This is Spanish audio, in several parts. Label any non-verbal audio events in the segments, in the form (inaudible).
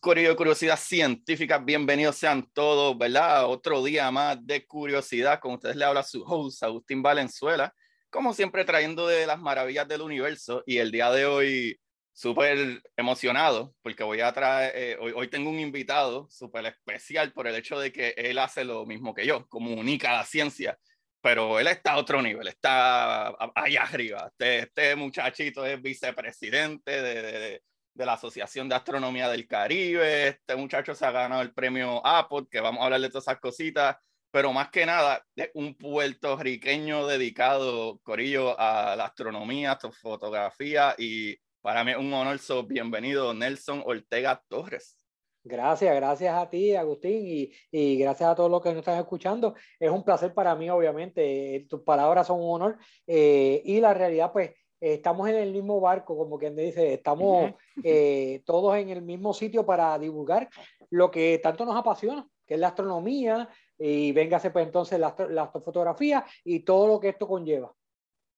Curiosidad Científica. Bienvenidos sean todos, ¿verdad? Otro día más de curiosidad. Con ustedes le habla su host, Agustín Valenzuela. Como siempre, trayendo de las maravillas del universo. Y el día de hoy, súper emocionado, porque voy a traer, eh, hoy, tengo un invitado súper especial por el hecho de que él hace lo mismo que yo, comunica la ciencia. Pero él está a otro nivel, está allá arriba. Este, este muchachito es vicepresidente de, de de la Asociación de Astronomía del Caribe. Este muchacho se ha ganado el premio Apple, que vamos a hablar de todas esas cositas, pero más que nada, es un puertorriqueño dedicado, Corillo, a la astronomía, a fotografía, y para mí es un honor, so, bienvenido Nelson Ortega Torres. Gracias, gracias a ti, Agustín, y, y, gracias a todos los que nos están escuchando. Es un placer para mí, obviamente. Tus palabras son un honor. Eh, y la realidad, pues, estamos en el mismo barco, como quien dice, estamos eh, todos en el mismo sitio para divulgar lo que tanto nos apasiona, que es la astronomía, y véngase pues entonces la, la astrofotografía y todo lo que esto conlleva.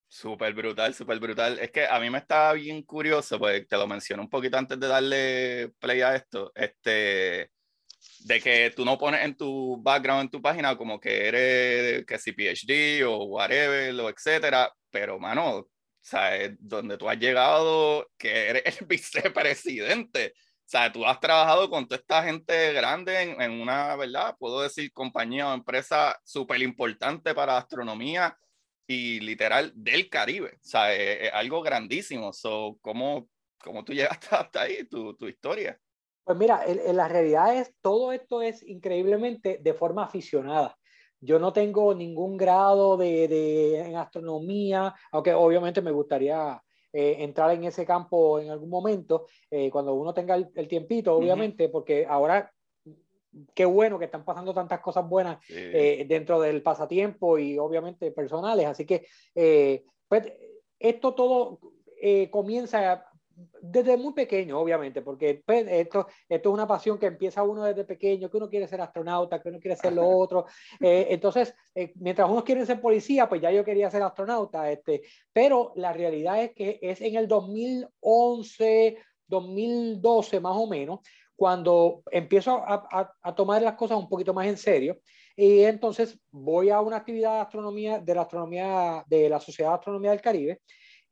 Súper brutal, súper brutal. Es que a mí me está bien curioso, pues te lo mencioné un poquito antes de darle play a esto, este, de que tú no pones en tu background, en tu página, como que eres, que si PhD o whatever, o etcétera, pero mano, ¿sabes? Donde tú has llegado, que eres el (laughs) vicepresidente. O sea, tú has trabajado con toda esta gente grande en, en una, ¿verdad? Puedo decir, compañía o empresa súper importante para astronomía y literal del Caribe. O sea, es, algo grandísimo. So, ¿cómo, ¿Cómo tú (laughs) llegaste hasta ahí, tu, tu historia? Pues mira, en, en la realidad es, todo esto es increíblemente de forma aficionada. Yo no tengo ningún grado de, de, en astronomía, aunque obviamente me gustaría eh, entrar en ese campo en algún momento, eh, cuando uno tenga el, el tiempito, obviamente, uh -huh. porque ahora qué bueno que están pasando tantas cosas buenas sí. eh, dentro del pasatiempo y obviamente personales. Así que, eh, pues, esto todo eh, comienza desde muy pequeño, obviamente, porque pues, esto, esto es una pasión que empieza uno desde pequeño, que uno quiere ser astronauta, que uno quiere ser lo (laughs) otro. Eh, entonces, eh, mientras unos quieren ser policía, pues ya yo quería ser astronauta. Este, pero la realidad es que es en el 2011, 2012 más o menos, cuando empiezo a, a, a tomar las cosas un poquito más en serio. Y entonces voy a una actividad de astronomía, de la astronomía, de la Sociedad de Astronomía del Caribe,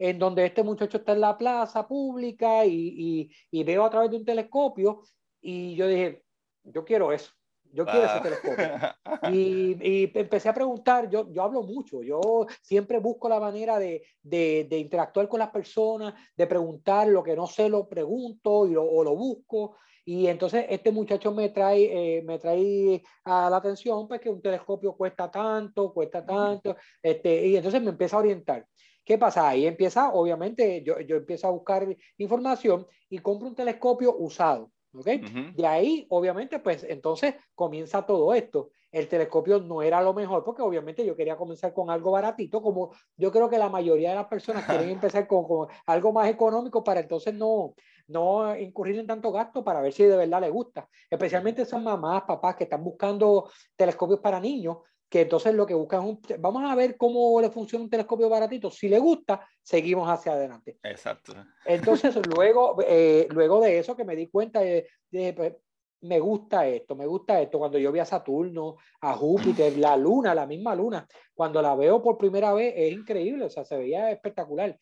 en donde este muchacho está en la plaza pública y, y, y, veo a través de un telescopio y yo dije, yo quiero eso, yo quiero ah. ese telescopio. (laughs) Y, y, empecé a preguntar, yo, yo hablo mucho, yo siempre busco la manera de, de, de, interactuar con las personas, de preguntar lo que no sé, lo pregunto y lo, o lo busco. Y entonces este muchacho me trae, eh, me trae a la atención pues que un telescopio cuesta tanto, cuesta tanto, este, y entonces me empieza a orientar. ¿Qué pasa? Ahí empieza, obviamente, yo, yo empiezo a buscar información y compro un telescopio usado. ¿ok? Uh -huh. De ahí, obviamente, pues entonces comienza todo esto. El telescopio no era lo mejor porque obviamente yo quería comenzar con algo baratito, como yo creo que la mayoría de las personas (laughs) quieren empezar con, con algo más económico para entonces no, no incurrir en tanto gasto para ver si de verdad les gusta. Especialmente esas mamás, papás que están buscando telescopios para niños, que entonces lo que buscan es un, vamos a ver cómo le funciona un telescopio baratito, si le gusta, seguimos hacia adelante. Exacto. Entonces, (laughs) luego, eh, luego de eso que me di cuenta de, de pues, me gusta esto, me gusta esto, cuando yo vi a Saturno, a Júpiter, la luna, la misma luna, cuando la veo por primera vez es increíble, o sea, se veía espectacular.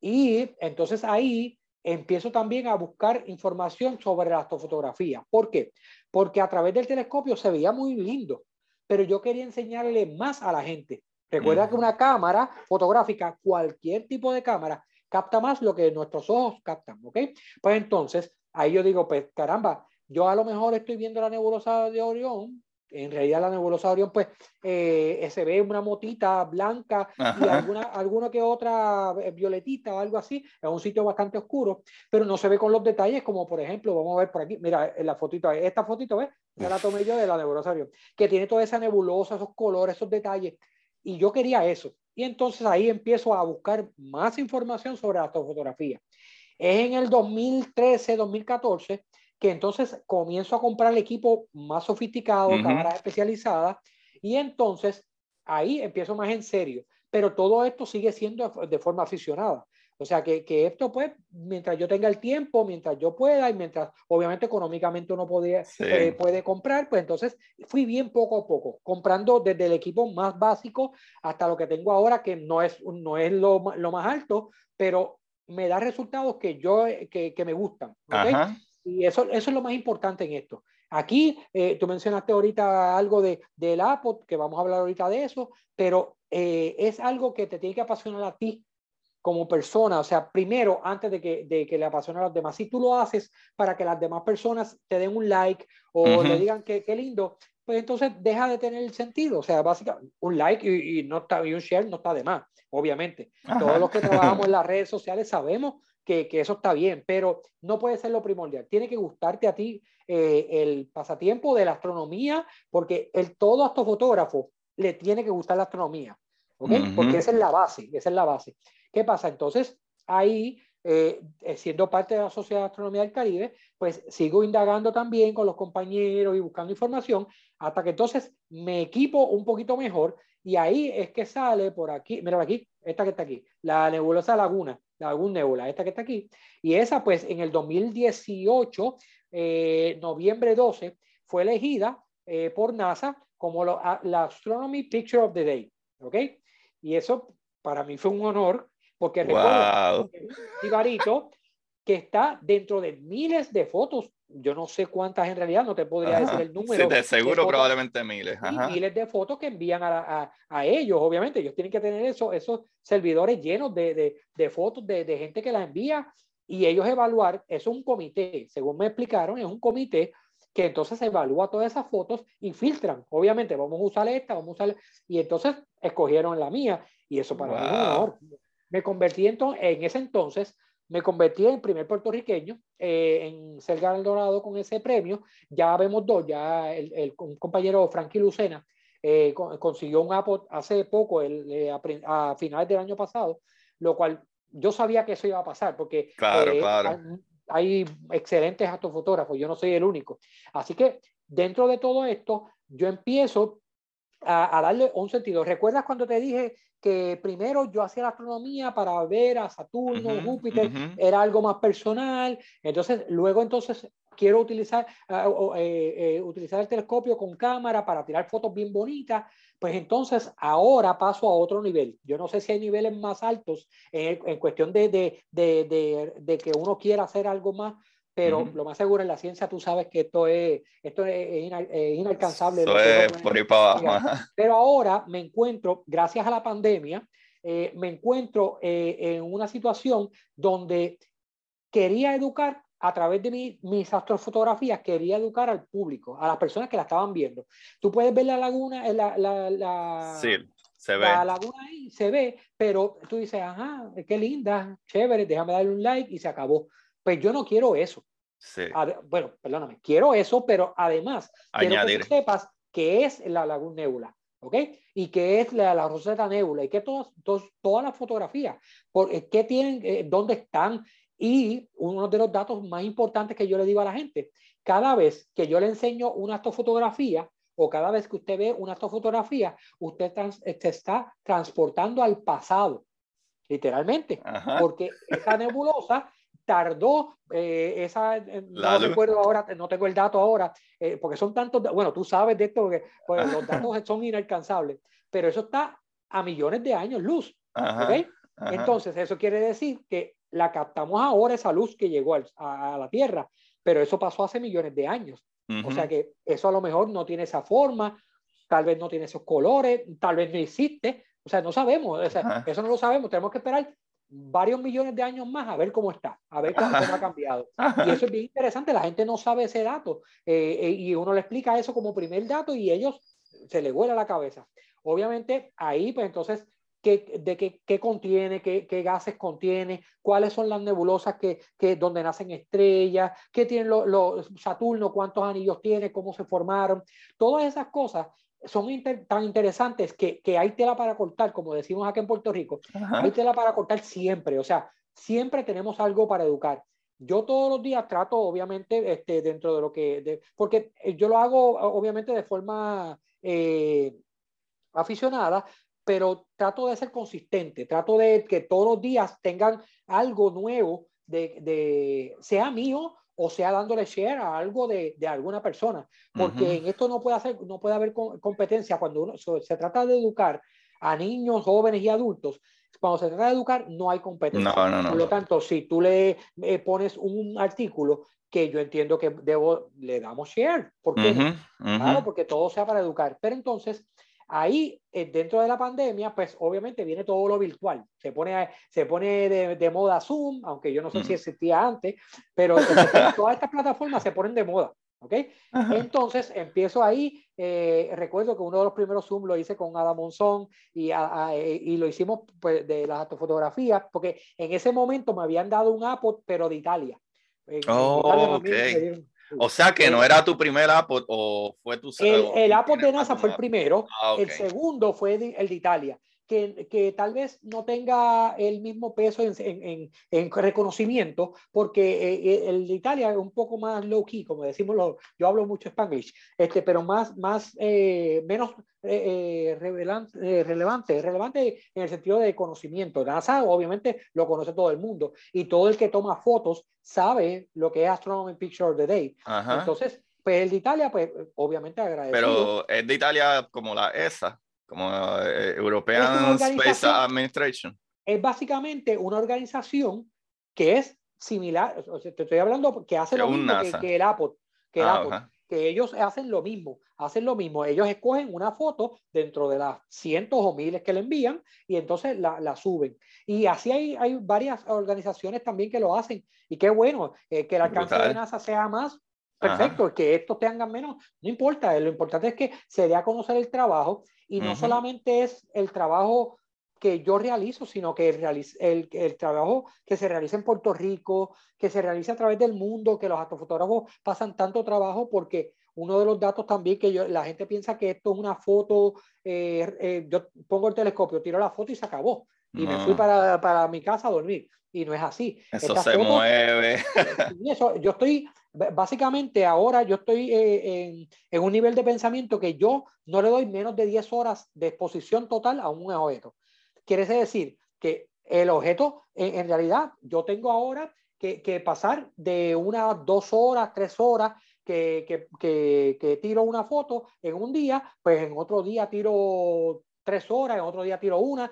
Y entonces ahí empiezo también a buscar información sobre la astrofotografía. ¿Por qué? Porque a través del telescopio se veía muy lindo, pero yo quería enseñarle más a la gente. Recuerda mm. que una cámara fotográfica, cualquier tipo de cámara, capta más lo que nuestros ojos captan, ¿ok? Pues entonces, ahí yo digo, pues caramba, yo a lo mejor estoy viendo la nebulosa de Orión, en realidad la nebulosa de Orión, pues eh, se ve una motita blanca y alguna, alguna que otra eh, violetita o algo así, es un sitio bastante oscuro, pero no se ve con los detalles como por ejemplo, vamos a ver por aquí, mira, en la fotito, esta fotito, ¿ves? Ya la tomé yo de la nebulosa de Orión, que tiene toda esa nebulosa, esos colores, esos detalles, y yo quería eso. Y entonces ahí empiezo a buscar más información sobre la astrofotografía. Es en el 2013, 2014 que entonces comienzo a comprar el equipo más sofisticado, cámaras especializadas, y entonces ahí empiezo más en serio. Pero todo esto sigue siendo de forma aficionada. O sea, que, que, esto, pues, mientras yo tenga el tiempo, mientras yo pueda y mientras, obviamente, económicamente uno podía, eh, puede comprar, pues entonces fui bien poco a poco, comprando desde el equipo más básico hasta lo que tengo ahora, que no es, no es lo, lo más alto, pero me da resultados que yo, que, que me gustan. ¿okay? Y eso, eso es lo más importante en esto. Aquí, eh, tú mencionaste ahorita algo de, del Apple, que vamos a hablar ahorita de eso, pero eh, es algo que te tiene que apasionar a ti como persona. O sea, primero, antes de que, de que le apasione a los demás. Si tú lo haces para que las demás personas te den un like o le digan que qué lindo, pues entonces deja de tener el sentido. O sea, básicamente, un like y, no está, y un share no está de más, obviamente. Todos los que trabajamos en (laughs) las redes sociales sabemos que, que, eso está bien, pero no puede ser lo primordial. Tiene que gustarte a ti eh, el pasatiempo de la astronomía, porque el todo astrofotógrafo le tiene que gustar la astronomía, ¿ok? Porque esa es la base, esa es la base. ¿Qué pasa? Entonces, ahí, eh, eh, siendo parte de la Sociedad de Astronomía del Caribe, pues sigo indagando también con los compañeros y buscando información, hasta que entonces me equipo un poquito mejor y ahí es que sale por aquí, mira aquí, esta que está aquí, la nebulosa laguna, la laguna nebula, esta que está aquí. Y esa pues en el 2018, eh, noviembre 12, fue elegida eh, por NASA como la Astronomy Picture of the Day. ¿Ok? Y eso para mí fue un honor porque recuerdo un que está dentro de miles de fotos yo no sé cuántas en realidad, no te podría decir el número. Sí, de seguro probablemente miles. Miles de fotos que envían a, a, a, ellos, obviamente. Ellos tienen que tener eso, esos servidores llenos de, de, de fotos de, de, gente que las envía y ellos evaluar. Eso es un comité, según me explicaron, es un comité que entonces evalúa todas esas fotos y filtran. Obviamente, vamos a usar esta, vamos a usar. Y entonces escogieron la mía y eso para mí es un honor. Me convertí entonces, en ese entonces me convertí en primer puertorriqueño eh, en ser galardonado con ese premio. Ya vemos dos, ya el, el compañero Frankie Lucena eh, consiguió un Apple hace poco, el, eh, a, finales del año pasado, lo cual yo sabía que eso iba a pasar porque claro, claro. Hay, hay, excelentes astrofotógrafos, yo no soy el único. Así que dentro de todo esto, yo empiezo a, a, darle un sentido. ¿Recuerdas cuando te dije que primero yo hacía la astronomía para ver a Saturno, Júpiter, era algo más personal, entonces luego entonces quiero utilizar, uh, eh, eh, utilizar el telescopio con cámara para tirar fotos bien bonitas, pues entonces ahora paso a otro nivel. Yo no sé si hay niveles más altos en, en cuestión de, de, de, de, que uno quiera hacer algo más, pero lo más seguro en la ciencia tú sabes que esto es, esto es, inalcanzable. por ahí para abajo. Pero ahora me encuentro, gracias a la pandemia, eh, me encuentro eh, en una situación donde quería educar a través de mi, mis astrofotografías, quería educar al público, a las personas que la estaban viendo. Tú puedes ver la laguna, eh, la, la, la, sí, se ve. la laguna ahí, se ve, pero tú dices, ajá, qué linda, chévere, déjame darle un like y se acabó. Pues yo no quiero eso. Sí. bueno, perdóname, quiero eso, pero además Añadir. quiero que sepas qué es la Laguna Nebula, ¿ok? Y qué es la, la Rosetta Nebula y qué todas, todas las fotografías, por, eh, qué tienen, eh, dónde están. Y uno de los datos más importantes que yo le digo a la gente, cada vez que yo le enseño una astrofotografía o cada vez que usted ve una astrofotografía, usted trans, te está transportando al pasado, literalmente, Ajá. porque esa nebulosa tardó eh, esa, eh, no recuerdo ahora, no tengo el dato ahora, eh, porque son tantos, bueno, tú sabes de esto, porque pues, los datos son inalcanzables, pero eso está a millones de años luz. Ajá, ¿okay? ajá. Entonces, eso quiere decir que la captamos ahora, esa luz que llegó a, a, la Tierra, pero eso pasó hace millones de años. Uh -huh. O sea que eso a lo mejor no tiene esa forma, tal vez no tiene esos colores, tal vez no existe, o sea, no sabemos, o sea, eso no lo sabemos, tenemos que esperar varios millones de años más a ver cómo está, a ver cómo, ha (laughs) cambiado. Y eso es bien interesante, la gente no sabe ese dato eh, eh, y uno le explica eso como primer dato y ellos se le vuela la cabeza. Obviamente ahí, pues entonces, ¿qué, de qué, qué contiene, qué, qué, gases contiene, cuáles son las nebulosas que, que donde nacen estrellas, qué tienen los Saturno, cuántos anillos tiene, cómo se formaron, todas esas cosas son tan interesantes que, que, hay tela para cortar, como decimos aquí en Puerto Rico, hay tela para cortar siempre, o sea, siempre tenemos algo para educar. Yo todos los días trato, obviamente, este, dentro de lo que, porque yo lo hago, obviamente, de forma eh, aficionada, pero trato de ser consistente, trato de que todos los días tengan algo nuevo, de, de sea mío o sea dándole share a algo de, de alguna persona, porque en esto no puede, hacer, no puede haber competencia cuando uno, se trata de educar a niños, jóvenes y adultos. Cuando se trata de educar, no hay competencia. Por lo tanto, si tú le eh, pones un artículo que yo entiendo que debo, le damos share. ¿Por qué? Claro, porque todo sea para educar. Pero entonces, ahí, eh, dentro de la pandemia, pues obviamente viene todo lo virtual. Se pone, se pone de, de moda Zoom, aunque yo no sé si existía antes, pero (laughs) todas estas plataformas se ponen de moda. ¿Ok? Entonces empiezo ahí. Eh, recuerdo que uno de los primeros Zoom lo hice con Adam Monzón y, y lo hicimos pues, de las fotografías, porque en ese momento me habían dado un Apple, pero de Italia. Oh, ok. O sea que no era tu primer Apple o fue tu El, el Apple de NASA fue el primero, ah, el segundo fue el de Italia. Que, que, tal vez no tenga el mismo peso en, en, en reconocimiento, porque eh, eh, el de Italia es un poco más low key, como decimos, yo hablo mucho spanglish, este, pero más, más eh, menos eh, relevante, relevante en el sentido de conocimiento. NASA obviamente lo conoce todo el mundo y todo el que toma fotos sabe lo que es Astronomy Picture of the Day. Entonces, pues el de Italia, pues obviamente agradecido. Pero es de Italia como la ESA como eh, European Space Administration. Es básicamente una organización que es similar, te estoy hablando que hace lo mismo que, el Apple, que, ah, que ellos hacen lo mismo, hacen lo mismo, ellos escogen una foto dentro de las cientos o miles que le envían y entonces la, la suben. Y así hay, hay varias organizaciones también que lo hacen. Y qué bueno eh, que el alcance de NASA sea más perfecto, que estos tengan menos, no importa, lo importante es que se dé a conocer el trabajo y no solamente es el trabajo que yo realizo, sino que el, el, trabajo que se realiza en Puerto Rico, que se realiza a través del mundo, que los astrofotógrafos pasan tanto trabajo porque uno de los datos también que yo, la gente piensa que esto es una foto, eh, eh, yo pongo el telescopio, tiro la foto y se acabó. Y me fui para, para, mi casa a dormir. Y no es así. Eso se mueve. (laughs) Eso, yo estoy básicamente ahora yo estoy eh, en, en, un nivel de pensamiento que yo no le doy menos de 10 horas de exposición total a un objeto. Quiere decir que el objeto, en, realidad, yo tengo ahora que, que, pasar de unas dos horas, tres horas que, que, que, tiro una foto en un día, pues en otro día tiro tres horas, en otro día tiro una,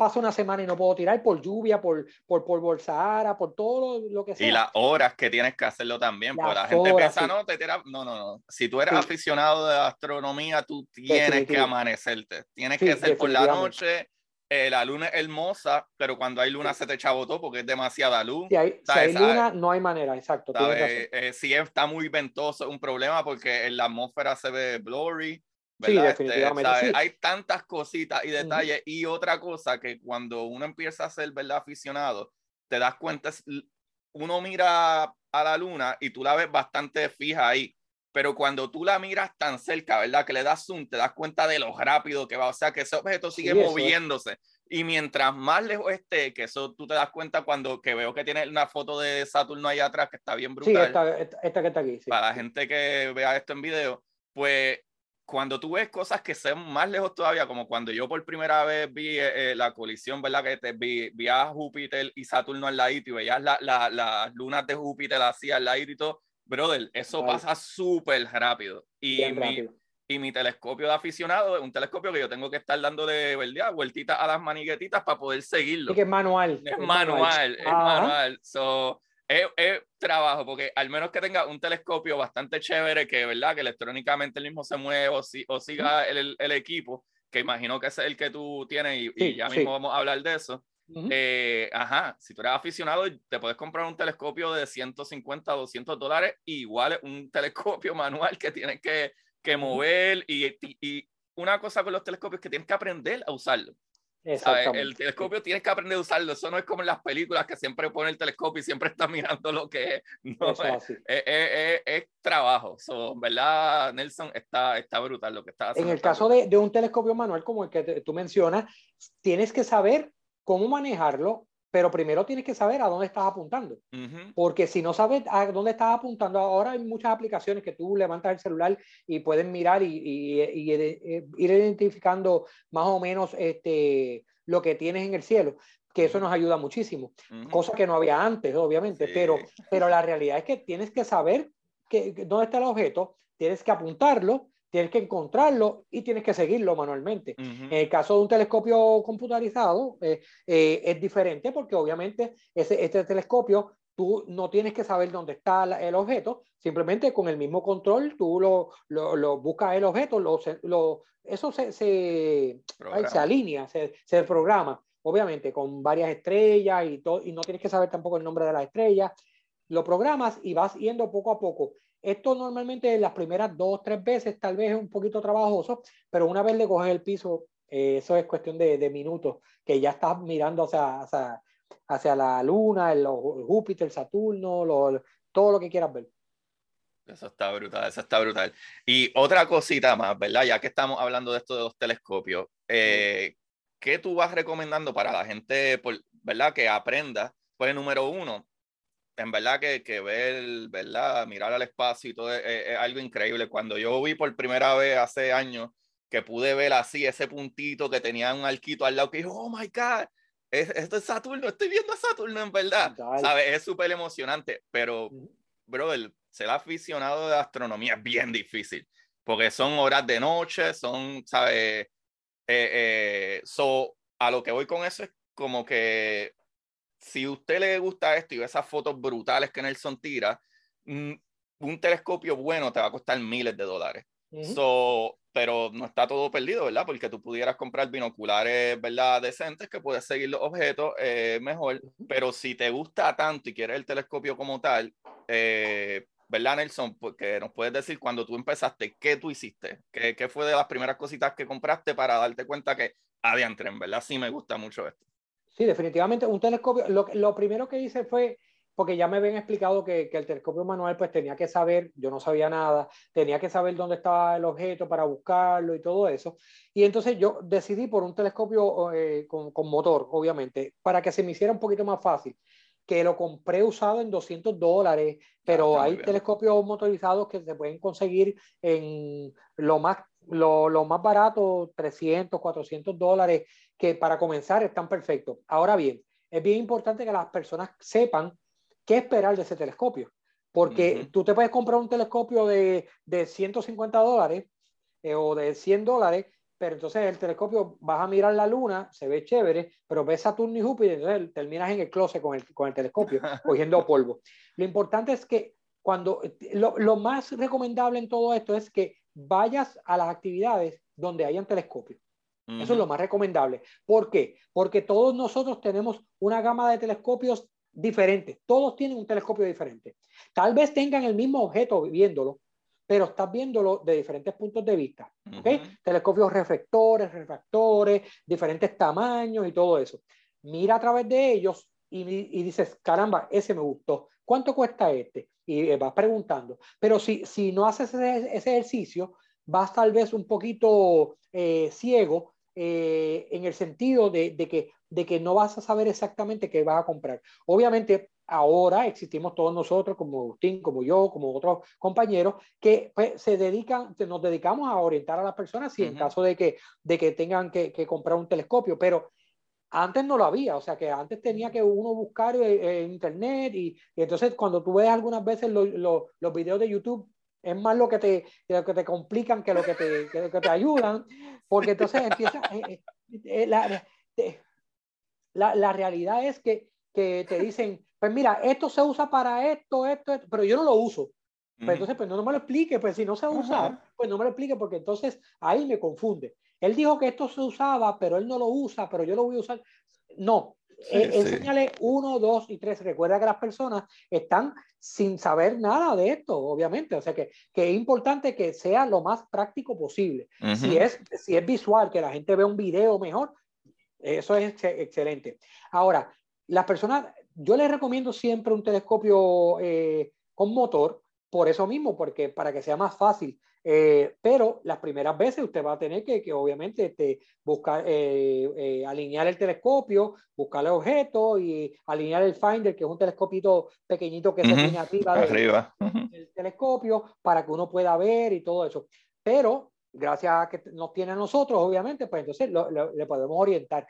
paso una semana y no puedo tirar por lluvia, por, por, por Bolsara, por todo lo, que sea. Y las horas que tienes que hacerlo también, porque la gente piensa, no, te tira... no, no, no. Si tú eres aficionado de astronomía, tú tienes que amanecerte. Tienes que ser por la noche. Eh, la luna es hermosa, pero cuando hay luna se te chabotó porque es demasiada luz. Si hay, si hay luna, no hay manera, exacto. Eh, si está muy ventoso, es un problema porque en la atmósfera se ve blurry. Sí, este, definitivamente. Hay tantas cositas y detalles. Y otra cosa que cuando uno empieza a ser ¿verdad? aficionado, te das cuenta, uno mira a la luna y tú la ves bastante fija ahí. Pero cuando tú la miras tan cerca, ¿verdad? Que le das zoom, te das cuenta de lo rápido que va. O sea, que ese objeto sigue moviéndose. Y mientras más lejos esté, que eso tú te das cuenta cuando que veo que tiene una foto de Saturno ahí atrás que está bien brutal. Sí, esta, esta, que está aquí. Para la gente que vea esto en video, pues cuando tú ves cosas que son más lejos todavía, como cuando yo por primera vez vi eh, eh, la colisión, ¿verdad? Que te vi, vi, a Júpiter y Saturno al ladito y veías las la, lunas de Júpiter así al ladito y todo, brother, eso pasa súper rápido. Y mi, y mi telescopio de aficionado es un telescopio que yo tengo que estar dando de ¿verdad? vueltitas a las maniguetitas para poder seguirlo. Es que es manual. Es, manual, es manual. So, es, trabajo, porque al menos que tenga un telescopio bastante chévere, que verdad que electrónicamente el mismo se mueve o, si, o siga el, el, equipo, que imagino que es el que tú tienes y, ya mismo vamos a hablar de eso. eh, ajá, si tú eres aficionado, te puedes comprar un telescopio de 150, 200 dólares, igual un (laughs) telescopio manual que tienes que, que mover y, y, una cosa con los telescopios que tienes que aprender a usarlo. El telescopio tienes que aprender a usarlo. Eso no es como en las películas que siempre pone el telescopio y siempre está (laughs) mirando lo que es. No, es, es, es, trabajo. ¿Verdad, Nelson? Está, está brutal lo que está haciendo. En el caso de, de, un telescopio manual como el que tú mencionas, tienes que saber cómo manejarlo, pero primero tienes que saber a dónde estás apuntando. Porque si no sabes a dónde estás apuntando, ahora hay muchas aplicaciones que tú levantas el celular y pueden mirar y, y, eh, ir identificando más o menos este, lo que tienes en el cielo que eso nos ayuda muchísimo, cosa que no había antes, obviamente, pero, pero la realidad es que tienes que saber que, dónde está el objeto, tienes que apuntarlo tienes que encontrarlo y tienes que seguirlo manualmente. En el caso de un telescopio computarizado eh, eh, es diferente porque obviamente ese, este telescopio tú no tienes que saber dónde está el objeto, simplemente con el mismo control tú lo, lo, buscas el objeto, lo, lo eso se, se, se alinea, se, se, programa, obviamente con varias estrellas y, todo, y no tienes que saber tampoco el nombre de las estrellas, lo programas y vas yendo poco a poco. Esto normalmente las primeras dos, tres veces tal vez es un poquito trabajoso, pero una vez le coges el piso, eh, eso es cuestión de, de, minutos, que ya estás mirando hacia, hacia, hacia la luna, el, Júpiter, el Saturno, todo lo que quieras ver. Eso está brutal, eso está brutal. Y otra cosita más, ¿verdad? Ya que estamos hablando de esto de los telescopios, eh, ¿qué tú vas recomendando para la gente, ¿verdad? Que aprenda. Pues número uno, en verdad que, que ver, ¿verdad? Mirar al espacio y todo es, algo increíble. Cuando yo vi por primera vez hace años que pude ver así ese puntito que tenía un arquito al lado que dijo, oh my God, esto es Saturno, estoy viendo a Saturno en verdad. ¿Sabes? Es súper emocionante, pero, brother, ser aficionado de astronomía es bien difícil, porque son horas de noche, son, ¿sabes? Eh, eh, so, a lo que voy con eso es como que si usted le gusta esto y ve esas fotos brutales que Nelson tira, mm, un telescopio bueno te va a costar miles de dólares. so, pero no está todo perdido, ¿verdad? Porque tú pudieras comprar binoculares, ¿verdad? Decentes que puedes seguir los objetos eh, mejor. Pero si te gusta tanto y quieres el telescopio como tal, eh, ¿verdad, Nelson? Porque nos puedes decir cuando tú empezaste, ¿qué tú hiciste? ¿Qué, qué fue de las primeras cositas que compraste para darte cuenta que, adiantre, en verdad sí me gusta mucho esto? Sí, definitivamente. Un telescopio, lo, lo, primero que hice fue, porque ya me habían explicado que, que, el telescopio manual pues tenía que saber, yo no sabía nada, tenía que saber dónde estaba el objeto para buscarlo y todo eso. Y entonces yo decidí por un telescopio eh, con, con, motor, obviamente, para que se me hiciera un poquito más fácil que lo compré usado en 200 dólares, pero ah, hay telescopios motorizados que se pueden conseguir en lo más, lo, lo más barato, 300, 400 dólares, que para comenzar están perfectos. Ahora bien, es bien importante que las personas sepan qué esperar de ese telescopio, porque tú te puedes comprar un telescopio de, de 150 dólares eh, o de 100 dólares, pero entonces el telescopio vas a mirar la luna, se ve chévere, pero ves Saturno y Júpiter, entonces terminas en el closet con el, con el telescopio, (laughs) cogiendo polvo. Lo importante es que cuando lo, lo, más recomendable en todo esto es que vayas a las actividades donde hayan telescopios. Eso es lo más recomendable. ¿Por qué? Porque todos nosotros tenemos una gama de telescopios diferentes. Todos tienen un telescopio diferente. Tal vez tengan el mismo objeto viéndolo, pero estás viéndolo de diferentes puntos de vista. Telescopios reflectores, refractores, diferentes tamaños y todo eso. Mira a través de ellos y, dices, caramba, ese me gustó. ¿Cuánto cuesta este? Y vas preguntando. Pero si, si no haces ese, ese ejercicio, vas tal vez un poquito eh, ciego eh, en el sentido de, que, de que no vas a saber exactamente qué vas a comprar. Obviamente, ahora existimos todos nosotros, como Agustín, como yo, como otros compañeros, que pues, se dedican, nos dedicamos a orientar a las personas si en caso de que, de que tengan que, comprar un telescopio, pero antes no lo había, o sea que antes tenía que uno buscar eh, en internet y, entonces cuando tú ves algunas veces los videos de YouTube es más lo que te, lo que te complican que lo que te, que, te ayudan, porque entonces empieza, eh, eh, eh, la, la, la, realidad es que, que, te dicen, pues mira, esto se usa para esto, esto, esto pero yo no lo uso. Pues entonces, pues no, no, me lo explique, pues si no se usa, pues no me lo explique, porque entonces ahí me confunde. Él dijo que esto se usaba, pero él no lo usa, pero yo lo voy a usar. No, enséñale uno, dos y tres. Recuerda que las personas están sin saber nada de esto, obviamente. O sea que, que es importante que sea lo más práctico posible. si, es, si es visual, que la gente ve un video mejor, eso es excelente. Ahora, las personas, yo les recomiendo siempre un telescopio eh, con motor, por eso mismo, porque para que sea más fácil. Eh, pero las primeras veces usted va a tener que, que obviamente, este, buscar, eh, alinear el telescopio, buscar el objeto y alinear el finder, que es un telescopito pequeñito que se tiene arriba, Del, telescopio, para que uno pueda ver y todo eso. Pero gracias a que nos tiene a nosotros, obviamente, pues entonces le podemos orientar.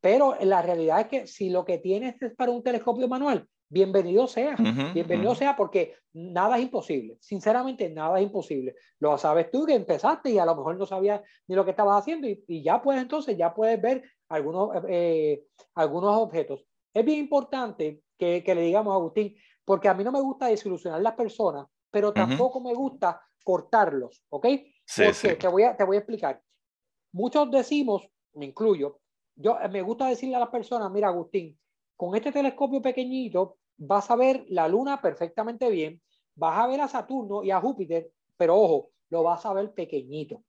Pero la realidad es que si lo que tienes es para un telescopio manual, bienvenido sea, bienvenido sea porque nada es imposible, sinceramente nada es imposible. Lo sabes tú que empezaste y a lo mejor no sabías ni lo que estabas haciendo y, ya puedes entonces, ya puedes ver algunos, eh, algunos objetos. Es bien importante que, que, le digamos a Agustín, porque a mí no me gusta desilusionar a las personas, pero tampoco me gusta cortarlos, ¿ok? Sí, sí. Te, voy a, te voy a explicar. Muchos decimos, me incluyo, yo eh, me gusta decirle a las personas, mira Agustín, con este telescopio pequeñito vas a ver la luna perfectamente bien, vas a ver a Saturno y a Júpiter, pero ojo, lo vas a ver pequeñito.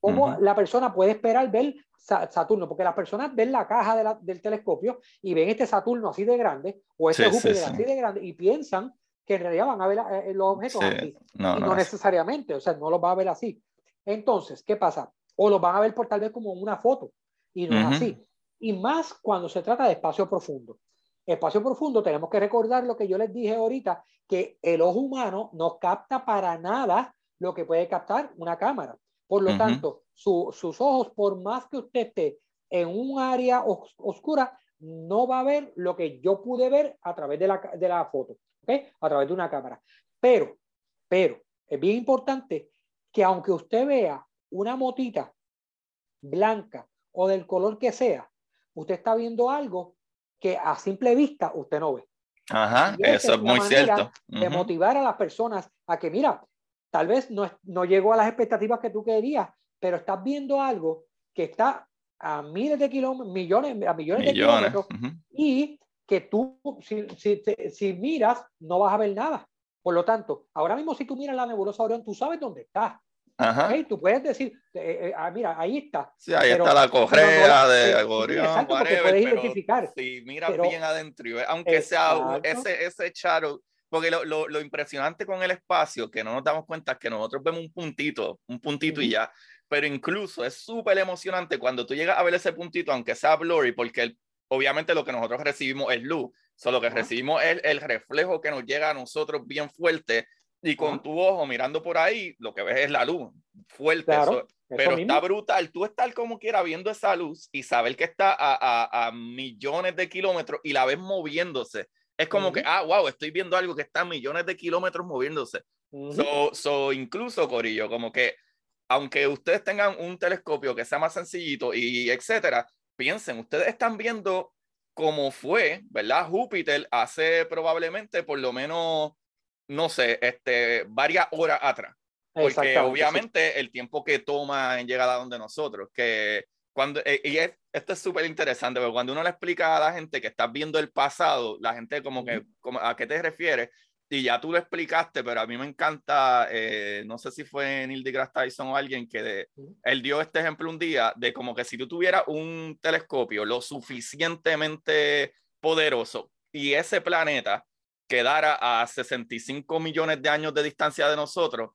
¿Cómo la persona puede esperar ver Saturno? Porque las personas ven la caja del telescopio y ven este Saturno así de grande o este Júpiter así de grande y piensan que en realidad van a ver eh, los objetos así. No, y no, necesariamente, o sea, no los va a ver así. Entonces, ¿qué pasa? O los van a ver por tal vez como una foto y no es así. Y más cuando se trata de espacio profundo. Espacio profundo, tenemos que recordar lo que yo les dije ahorita, que el ojo humano no capta para nada lo que puede captar una cámara. Por lo tanto, sus ojos, por más que usted esté en un área oscura, no va a ver lo que yo pude ver a través de la, de la foto, ¿okay? a través de una cámara. Pero, pero, es bien importante que aunque usted vea una motita blanca o del color que sea, usted está viendo algo que a simple vista usted no ve. Ajá, eso es muy cierto. De motivar a las personas a que, mira, tal vez no, no llegó a las expectativas que tú querías, pero estás viendo algo que está a miles de kilómetros, millones, a millones, de kilómetros, y que tú, si, si, si, miras, no vas a ver nada. Por lo tanto, ahora mismo si tú miras la nebulosa Orión, tú sabes dónde está. Ajá. tú puedes decir, eh, eh, ah, mira, ahí está. Sí, ahí está la correa de Agorión. Exacto, porque puedes identificar. Si miras bien adentro, aunque sea ese, ese charo, porque lo, lo, lo, impresionante con el espacio, que no nos damos cuenta, es que nosotros vemos un puntito, un puntito y ya, pero incluso es súper emocionante cuando tú llegas a ver ese puntito, aunque sea blurry, porque el, obviamente lo que nosotros recibimos es luz, solo que recibimos es el reflejo que nos llega a nosotros bien fuerte y con tu ojo mirando por ahí, lo que ves es la luz fuerte. pero está brutal. Tú estar como quiera viendo esa luz y saber que está a, a, millones de kilómetros y la ves moviéndose. Es como que, ah, wow, estoy viendo algo que está a millones de kilómetros moviéndose. so, so, incluso, Corillo, como que, aunque ustedes tengan un telescopio que sea más sencillito y etcétera, piensen, ustedes están viendo cómo fue, ¿verdad? Júpiter hace probablemente por lo menos no sé, este, varias horas atrás. Porque obviamente el tiempo que toma en llegar a donde nosotros, que cuando, eh, y esto es súper interesante, porque cuando uno le explica a la gente que estás viendo el pasado, la gente como que, como, ¿a qué te refieres? Y ya tú lo explicaste, pero a mí me encanta, eh, no sé si fue Neil deGrasse Tyson o alguien que él dio este ejemplo un día de como que si tú tuvieras un telescopio lo suficientemente poderoso y ese planeta quedara a 65 millones de años de distancia de nosotros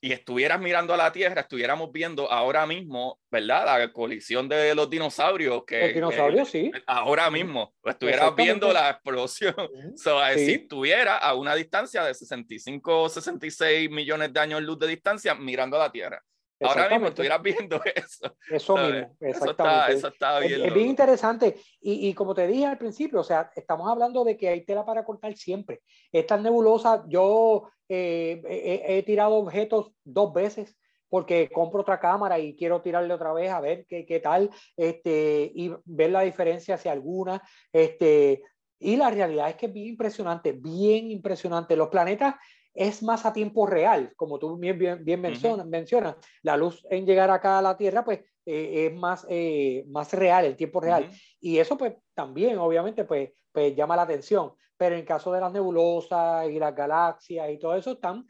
y estuvieras mirando a la Tierra, estuviéramos viendo ahora mismo, ¿verdad? La colisión de los dinosaurios. Que, los dinosaurios, sí. Ahora mismo, estuvieras viendo la explosión. (laughs) Si estuviera a una distancia de 65 o 66 millones de años luz de distancia mirando a la Tierra. Ahora mismo estuvieras viendo (laughs) eso. Eso mismo, exactamente. Eso está, bien. Es, bien interesante. Y, y, como te dije al principio, o sea, estamos hablando de que hay tela para cortar siempre. Estas nebulosas, yo eh, he, tirado objetos dos veces porque compro otra cámara y quiero tirarle otra vez a ver qué, qué tal este, y ver la diferencia si alguna. Este, y la realidad es que es bien impresionante, bien impresionante. Los planetas es más a tiempo real, como tú bien, bien, mencionas, la luz en llegar acá a la Tierra, pues eh, es más, eh, más real, el tiempo real. Y eso pues también obviamente pues, pues llama la atención. Pero en caso de las nebulosas y las galaxias y todo eso están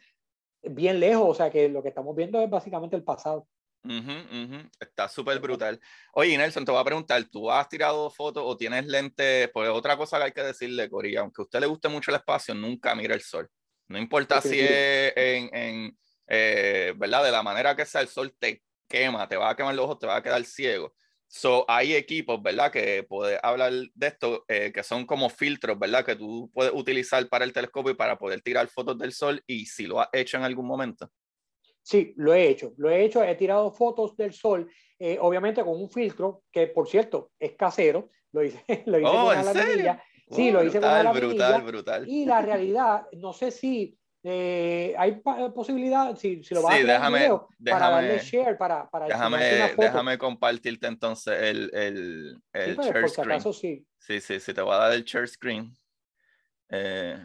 bien lejos, o sea que lo que estamos viendo es básicamente el pasado. Está súper brutal. Oye, Nelson, te voy a preguntar, ¿tú has tirado fotos o tienes lentes? Pues otra cosa que hay que decirle, Cory, aunque a usted le guste mucho el espacio, nunca mire el sol. No importa si es en, en eh, ¿verdad? De la manera que sea el sol te quema, te va a quemar los ojos, te va a quedar ciego. So, hay equipos, ¿verdad? Que puedes hablar de esto, eh, que son como filtros, ¿verdad? Que tú puedes utilizar para el telescopio y para poder tirar fotos del sol y si lo has hecho en algún momento. Sí, lo he hecho, lo he hecho, he tirado fotos del sol, eh, obviamente con un filtro que, por cierto, es casero, lo hice, (laughs) lo hice oh, con una Sí, lo hice brutal, con brutal, brutal. Y la realidad, no sé si eh, hay posibilidad, si, si lo vas sí, a déjame, video, déjame, para darle share, para, para déjame, déjame compartirte entonces el, el, el sí, pues, share por screen. acaso, sí. sí, sí, sí, te voy a dar el share screen. Eh...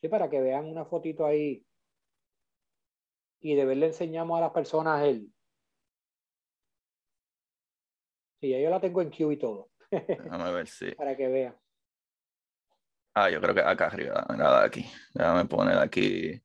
Sí, para que vean una fotito ahí y de ver le enseñamos a las personas el. Sí, ya yo la tengo en Q y todo. Déjame ver si. (laughs) Para que vean. Ah, yo creo que acá arriba, nada aquí. Déjame poner aquí.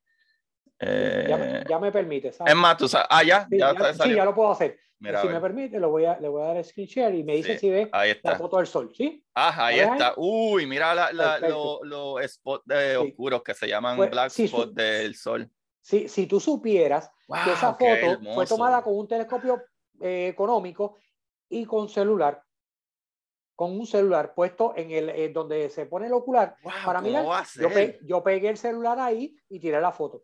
Eh... Ya, me, ya, me, permite, ¿sabes? Es más, tú sabes. Ah, ya. Sí, ya, ya, sí, ya lo puedo hacer. Mira, si me permite, lo voy a, le voy a dar screen share y me dice sí, si ve la foto del sol, ¿sí? Ajá, ahí ¿Lo está. ahí? Uy, mira los la, lo, lo spots oscuros que se llaman Pues, black sí, spot su- del sol. Si, si tú supieras Wow, que esa foto hermoso. fue tomada con un telescopio eh, económico y con celular, con un celular puesto en el eh, donde se pone el ocular Wow, para ¿cómo mirar. Yo, pe- yo pegué el celular ahí y tiré la foto.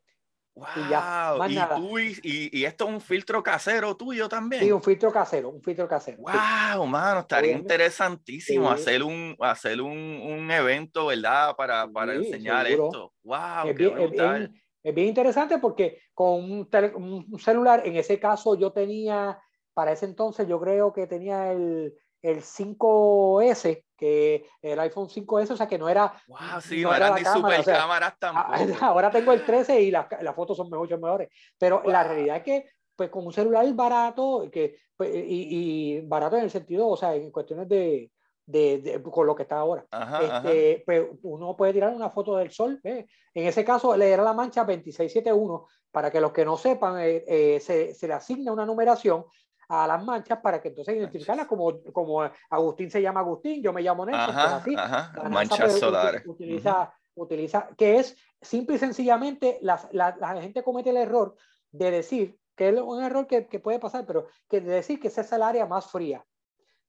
y ya, más y, nada. tú y, y, y esto es un filtro casero tuyo también. Sí, un filtro casero, un filtro casero. sí. Wow, mano, estaría interesantísimo Sí. hacer un hacer un, un evento, ¿verdad? Para, para Sí, enseñar seguro. esto. Wow, es, qué bien, es brutal. bien- es bien interesante porque con un, tele- un celular, en ese caso yo tenía, para ese entonces yo creo que tenía el, el 5S, que el iPhone 5S, o sea que no era... Wow, sí, no era la cámara, super o sea, cámaras tampoco. Ah, (laughs) Ahora tengo el 13 y las, las fotos son mucho mejores. Pero la realidad es que, pues, con un celular barato, que, pues, y, y barato en el sentido, o sea, en cuestiones de, de, de- con lo que está ahora, Ajá, ajá. este, pues, uno puede tirar una foto del sol. ¿eh? En ese caso, le era la mancha 2671, para que los que no sepan, eh, eh, se, se le asigna una numeración a las manchas para que entonces identificarlas como, como Agustín se llama Agustín, yo me llamo Nelson, pues Ajá, así. ajá, La manchas solares. Utiliza, utiliza, que es simple y sencillamente, la, la, la gente comete el error de decir, que es un error que, que puede pasar, pero que de decir que esa es el área más fría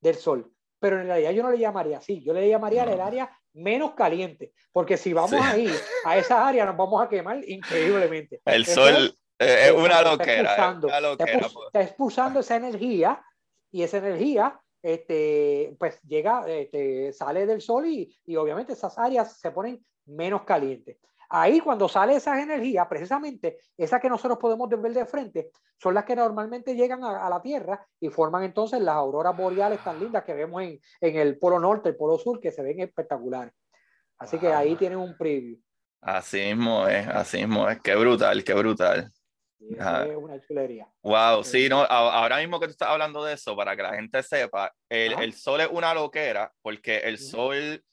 del Sol. Pero en realidad yo no le llamaría así, yo le llamaría No. el área menos caliente, porque si vamos Sí. ahí, a esa área, nos vamos a quemar increíblemente. El Eso sol es- eh, es una loquera, Está es expulsando, una está loquera. pues. está expulsando esa energía y esa energía este, pues llega, este, sale del sol y, y obviamente esas áreas se ponen menos calientes. Ahí cuando sale esa energía, precisamente esa que nosotros podemos ver de frente, son las que normalmente llegan a, a la Tierra y forman entonces las auroras boreales tan lindas que vemos en, en el polo norte, el polo sur, que se ven espectaculares. Así que ahí Wow. tienen un preview. Así mismo es, así mismo es. Qué brutal, qué brutal. Y eso Ajá. es una chulería. Wow, sí, Sí. no, a- ahora mismo que tú estás hablando de eso, para que la gente sepa, el, el sol es una loquera, porque el sol,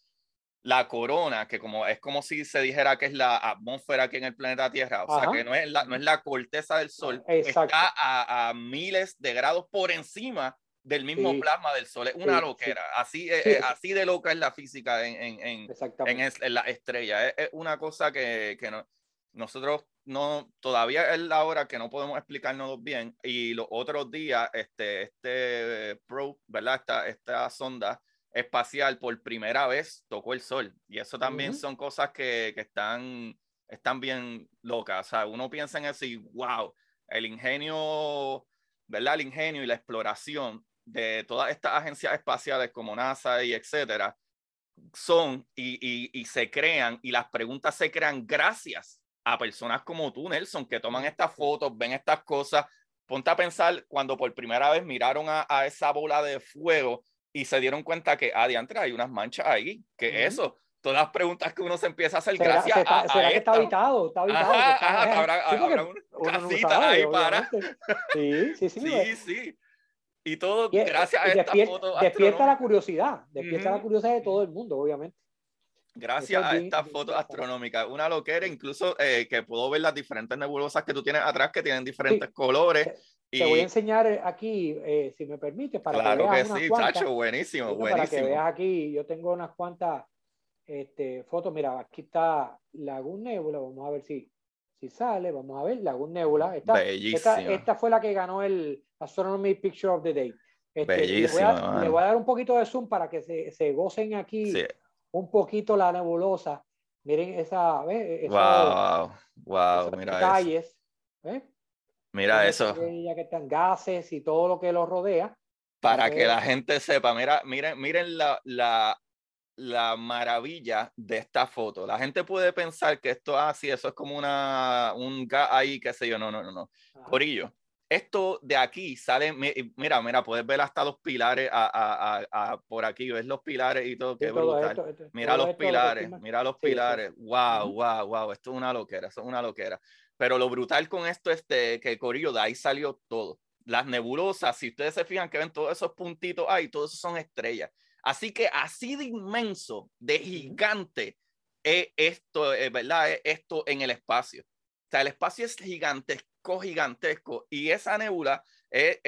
la corona, que como es como si se dijera que es la atmósfera aquí en el planeta Tierra, o sea, que no es la, no es la corteza del sol, Exacto. está a, a miles de grados por encima del mismo Sí. plasma del sol, es una Sí, loquera, así, eh, eh, así de loca es la física en, en, en, en, la estrella. Es, es una cosa que, que no, nosotros no, todavía es la hora que no podemos explicarnos bien. Y los otros días, este, este Probe, ¿verdad? Esta, esta sonda espacial por primera vez tocó el sol. Y eso también son cosas que, que están, están bien locas. O sea, uno piensa en eso y wow, el ingenio, ¿verdad? El ingenio y la exploración de todas estas agencias espaciales como NASA y etcétera son y, y, y se crean y las preguntas se crean gracias a personas como tú, Nelson, que toman estas fotos, ven estas cosas. Ponte a pensar cuando por primera vez miraron a, a esa bola de fuego y se dieron cuenta que, ah, diantre, hay unas manchas ahí. que Ujú. eso? Todas las preguntas que uno se empieza a hacer ¿Será, gracias se está- a, a será que está habitado? Está habitado. Ajá, está- ajá, habrá, sí, habrá (laughs) una no casita sabe, ahí para. obviamente. Sí, sí, sí. (laughs) Sí, pues, sí. Y todo gracias a esta despierta, foto. Despierta la curiosidad, despierta la curiosidad de todo el mundo, obviamente. Gracias a esta foto astronómica, una loquera, incluso eh, que puedo ver las diferentes nebulosas que tú tienes atrás que tienen diferentes colores. Te, y... voy a enseñar aquí, eh, si me permite, para claro que veas que sí, Chacho, buenísimo, buenísimo. Para que veas aquí, yo tengo unas cuantas este, fotos. Mira, aquí está Lagoon Nebula, vamos a ver si, si sale, vamos a ver, Lagoon Nebula. Esta, esta, esta, fue la que ganó el Astronomy Picture of the Day. Este, le, voy a, le, voy a, dar un poquito de zoom para que se, se gocen aquí un poquito la nebulosa. Miren esa, ¿ves? wow, wow, mira detalles, ¿ves? Mira eso. Ya que están gases y todo lo que los rodea. Para que la gente sepa, mira, miren, miren la, la, la maravilla de esta foto. La gente puede pensar que esto así, ah, eso es como una, un gas ahí, qué sé yo, no, no, no, no. Por ello, esto de aquí sale, mira, mira, puedes ver hasta los pilares a, a, a, por aquí, ves los pilares y todo, qué brutal. mira los pilares, mira los pilares, wow, wow, wow, esto es una loquera, esto es una loquera. Pero lo brutal con esto es que el corillo de ahí salió todo. Las nebulosas, si ustedes se fijan que ven todos esos puntitos ahí, todos esos son estrellas. Así que así de inmenso, de gigante, es esto, es ¿verdad? Es esto en el espacio. O sea, el espacio es gigantesco gigantesco y esa nebula es,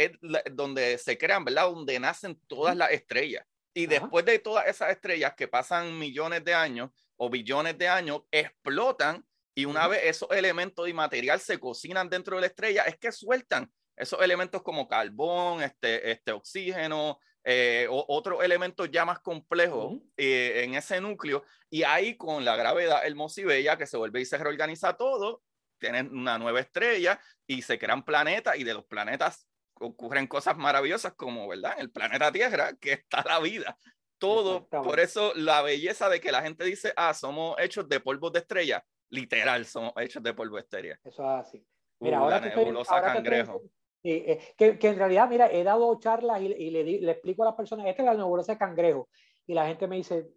donde se crean, ¿verdad? Donde nacen todas las estrellas. Y después de todas esas estrellas que pasan millones de años o billones de años, explotan y una vez esos elementos y material se cocinan dentro de la estrella, es que sueltan esos elementos como carbón, este, este oxígeno, eh, o, otros elementos ya más complejos eh, en ese núcleo. Y ahí con la gravedad hermosa y bella que se vuelve y se reorganiza todo tienen una nueva estrella y se crean planetas y de los planetas ocurren cosas maravillosas como, ¿verdad? En el planeta Tierra, que está la vida. Todo, por eso la belleza de que la gente dice, ah, somos hechos de polvo de estrella. Literal, somos hechos de polvo de estrella. Eso es así. Mira, ahora, que cangrejo. Eh, que, que, en realidad, mira, he dado charlas y, y le, le, explico a las personas, esta es la nebulosa de cangrejo. Y la gente me dice,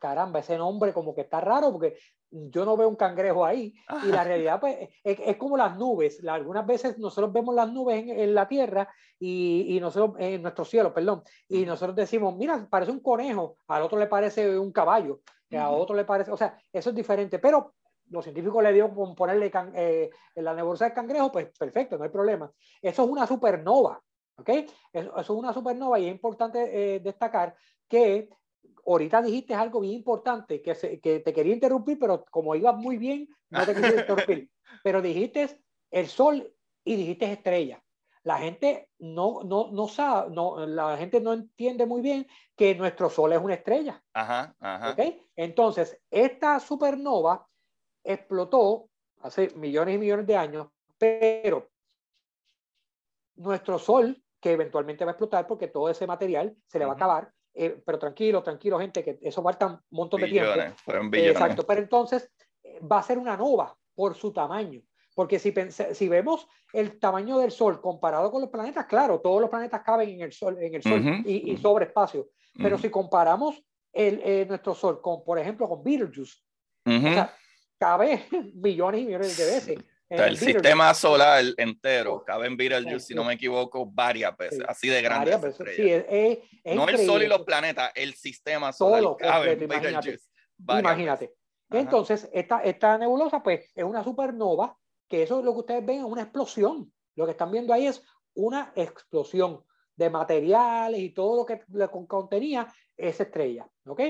caramba, ese nombre como que está raro porque yo no veo un cangrejo ahí. Y la realidad, pues, es, como las nubes. Algunas veces nosotros vemos las nubes en, la tierra y, y, nosotros, en nuestro cielo, perdón, y nosotros decimos, mira, parece un conejo, al otro le parece un caballo, a otro le parece, o sea, eso es diferente, pero los científicos le dio con ponerle eh, la nebulosa de cangrejo, pues perfecto, no hay problema. Eso es una supernova, ¿ok? Eso, es una supernova y es importante eh, destacar que ahorita dijiste algo bien importante que, que te quería interrumpir, pero como ibas muy bien, no te quería interrumpir. (laughs) pero dijiste el sol y dijiste estrella. La gente no, no, no sabe, no, la gente no entiende muy bien que nuestro sol es una estrella. Ajá, ajá. ¿Okay? Entonces, esta supernova explotó hace millones y millones de años, pero nuestro sol, que eventualmente va a explotar porque todo ese material se le va a acabar, eh, pero tranquilo, tranquilo, gente, que eso falta un montón de tiempo. exacto, pero entonces eh, va a ser una nova por su tamaño. Porque si, si vemos el tamaño del Sol comparado con los planetas, claro, todos los planetas caben en el Sol, en el sol y, sobre espacio. Pero si comparamos el, eh, nuestro Sol con, por ejemplo, con Betelgeuse, cabe (laughs) millones y millones de veces el sistema solar entero cabe en Betelgeuse, si no me equivoco, varias veces, así de grande. no el Sol y los planetas, el sistema solar cabe en Betelgeuse. Imagínate. Entonces, esta, esta nebulosa, pues, es una supernova, que eso es lo que ustedes ven, es una explosión. Lo que están viendo ahí es una explosión de materiales y todo lo que contenía esa estrella. ¿Ok?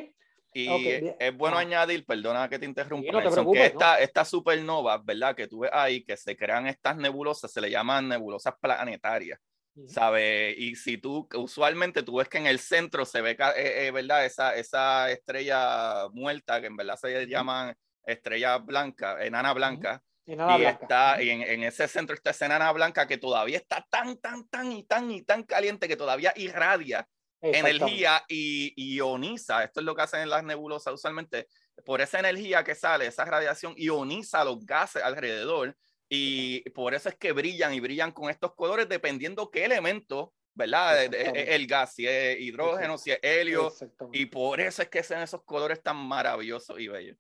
Y es bueno añadir, perdona que te interrumpa, que esta, esta supernova, ¿verdad? Que tú ves ahí, que se crean estas nebulosas, se le llaman nebulosas planetarias, ¿sabes? Y si tú, usualmente tú ves que en el centro se ve, eh, eh, ¿verdad? Esa, esa estrella muerta, que en verdad se llaman estrella blanca, enana blanca. y está y en, en, ese centro está esa enana blanca que todavía está tan, tan, tan y tan y tan caliente que todavía irradia energía y ioniza. Esto es lo que hacen en las nebulosas usualmente. Por esa energía que sale, esa radiación ioniza los gases alrededor y por eso es que brillan y brillan con estos colores dependiendo qué elemento, ¿verdad? El gas, si es hidrógeno, si es helio. Y por eso es que son esos colores tan maravillosos y bellos.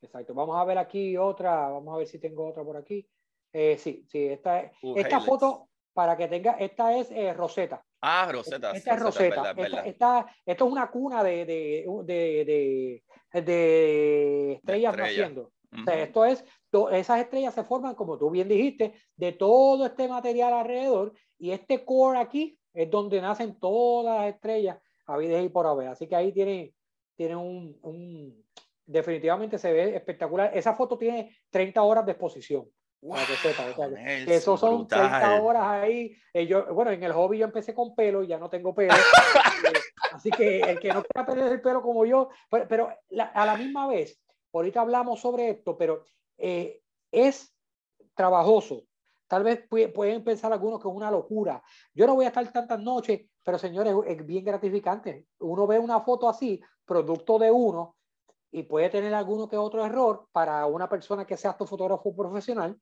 Exacto. Vamos a ver aquí otra, vamos a ver si tengo otra por aquí. Eh, sí, sí, esta, esta foto, para que tenga, esta es eh, Rosetta. Ah, Rosetta. Esta es Rosetta. esta, esto es una cuna de, de, de, de estrellas naciendo. o sea, esto es, esas estrellas se forman, como tú bien dijiste, de todo este material alrededor y este core aquí es donde nacen todas las estrellas habidas y por haber. Así que ahí tiene, tiene un, un, definitivamente se ve espectacular. Esa foto tiene 30 horas de exposición. Que eso son 30 horas ahí. Eh, yo, bueno, en el hobby yo empecé con pelo y ya no tengo pelo. (laughs) Eh, así que el que no quiera perder el pelo como yo, pero, a la misma vez, ahorita hablamos sobre esto, pero eh, es trabajoso. Tal vez pueden pensar algunos que es una locura. Yo no voy a estar tantas noches, pero señores, es bien gratificante. Uno ve una foto así, producto de uno, y puede tener alguno que otro error para una persona que sea fotógrafo profesional,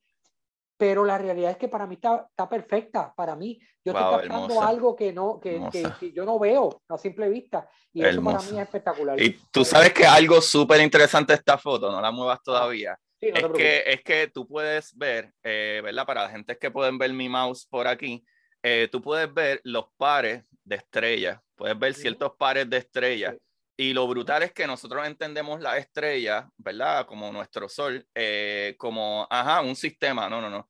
pero la realidad es que para mí está, está perfecta. Para mí, yo estoy captando algo que, no, que, que, yo no veo a simple vista. Y eso para mí es espectacular. Y tú sabes que algo súper interesante esta foto, no la muevas todavía es, que, es que tú puedes ver, eh, ¿verdad? Para la gente que pueden ver mi mouse por aquí, eh, tú puedes ver los pares de estrellas, puedes ver ciertos pares de estrellas. Y lo brutal es que nosotros entendemos la estrella, ¿verdad? Como nuestro sol, eh, como, ajá, un sistema. No, no, no.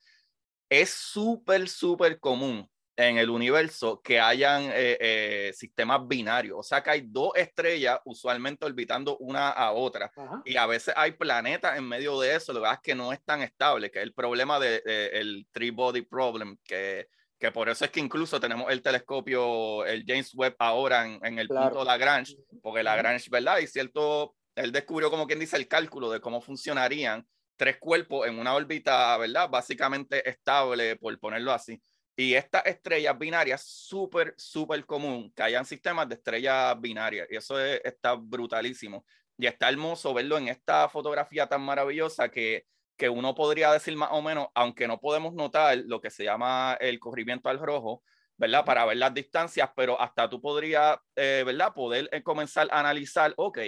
Es súper, súper común en el universo que hayan eh, eh, sistemas binarios. O sea, que hay dos estrellas usualmente orbitando una a otra. Y a veces hay planetas en medio de eso. Lo que pasa es que no es tan estable, que es el problema del de, Three Body Problem, que, que por eso es que incluso tenemos el telescopio, el James Webb ahora en, el punto Lagrange, porque Lagrange, ¿verdad? Y cierto, él descubrió, como quien dice, el cálculo de cómo funcionarían tres cuerpos en una órbita, ¿verdad? Básicamente estable, por ponerlo así. Y estas estrellas binarias, súper, súper común que hayan sistemas de estrellas binarias. Y eso está brutalísimo. Y está hermoso verlo en esta fotografía tan maravillosa que, que uno podría decir más o menos, aunque no podemos notar lo que se llama el corrimiento al rojo, ¿verdad? Para ver las distancias, pero hasta tú podrías, eh, ¿verdad? Poder eh, comenzar a analizar, ok,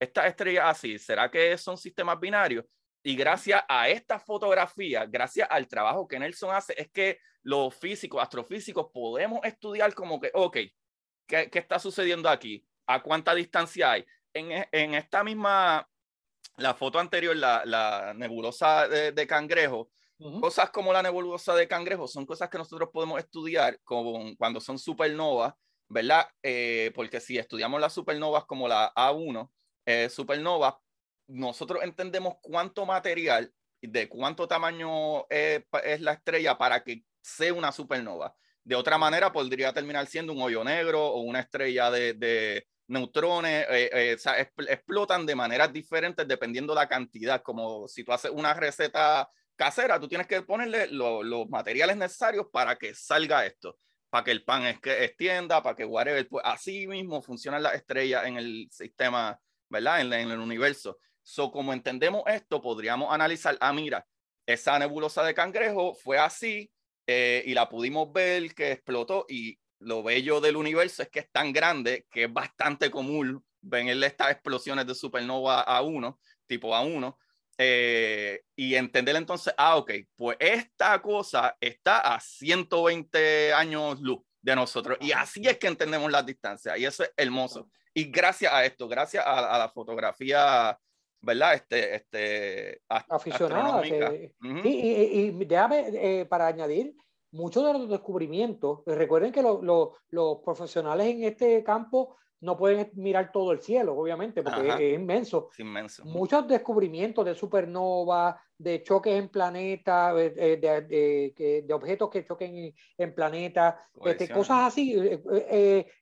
estas estrellas así, ¿será que son sistemas binarios? Y gracias a esta fotografía, gracias al trabajo que Nelson hace, es que los físicos, astrofísicos, podemos estudiar como que, ok, ¿qué, qué está sucediendo aquí? ¿A cuánta distancia hay? En, en esta misma, la foto anterior, la, la nebulosa de, de cangrejo, cosas como la nebulosa de cangrejo son cosas que nosotros podemos estudiar como cuando son supernovas, ¿verdad? Eh, porque si estudiamos las supernovas como la A1, eh, supernovas, nosotros entendemos cuánto material, de cuánto tamaño es, la estrella para que sea una supernova. De otra manera, podría terminar siendo un hoyo negro o una estrella de, neutrones. Eh, eh, o sea, explotan de maneras diferentes dependiendo la cantidad. Como si tú haces una receta casera, tú tienes que ponerle los materiales necesarios para que salga esto, para que el pan es que extienda, para que whatever. Pues así mismo funcionan las estrellas en el sistema, ¿verdad? En, en el universo. So, como entendemos esto, podríamos analizar, ah, mira, esa nebulosa de cangrejo fue así eh, y la pudimos ver que explotó y lo bello del universo es que es tan grande que es bastante común ver estas explosiones de supernova A1, tipo A1, eh, y entender entonces, ah, ok, pues esta cosa está a 120 años luz de nosotros. Y así es que entendemos las distancias. Y eso es hermoso. Y gracias a esto, gracias a la fotografía ¿verdad? Este, este, aficionada. y, déjame, eh, para añadir, muchos de los descubrimientos, eh, recuerden que los profesionales en este campo no pueden mirar todo el cielo, obviamente, porque es, inmenso. inmenso. Muchos descubrimientos de supernova, de choques en planetas, eh, de, de, objetos que choquen en, planetas, este, cosas así,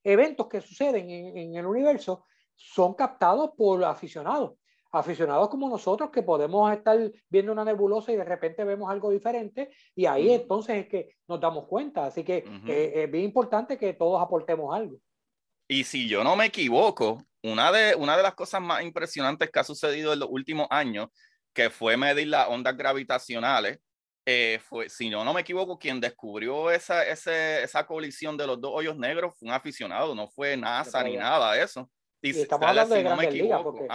eventos que suceden en, en el universo, son captados por aficionados aficionados como nosotros que podemos estar viendo una nebulosa y de repente vemos algo diferente y ahí entonces es que nos damos cuenta. Así que eh, es bien importante que todos aportemos algo. Y si yo no me equivoco, una de, una de las cosas más impresionantes que ha sucedido en los últimos años, que fue medir las ondas gravitacionales, eh, fue, si yo no me equivoco, quien descubrió esa, esa colisión de los dos hoyos negros fue un aficionado, no fue NASA ni nada de eso. Y, estamos hablando de grandes ligas, porque,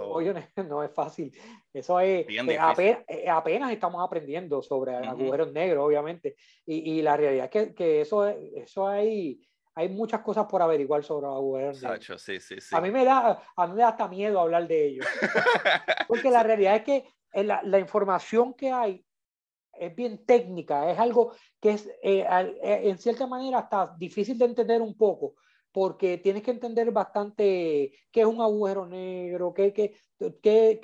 hoy no es fácil. Eso es, eh, apenas, eh, apenas, estamos aprendiendo sobre agujeros negros, obviamente. Y, y, la realidad es que, que eso, eso hay, hay muchas cosas por averiguar sobre agujeros negros. Sí, sí, a, mí me da, a mí me da hasta miedo hablar de ellos. (laughs) porque la realidad es que la, la información que hay es bien técnica, es algo que es en cierta manera hasta difícil de entender un poco, porque tienes que entender bastante qué es un agujero negro, qué, qué, qué,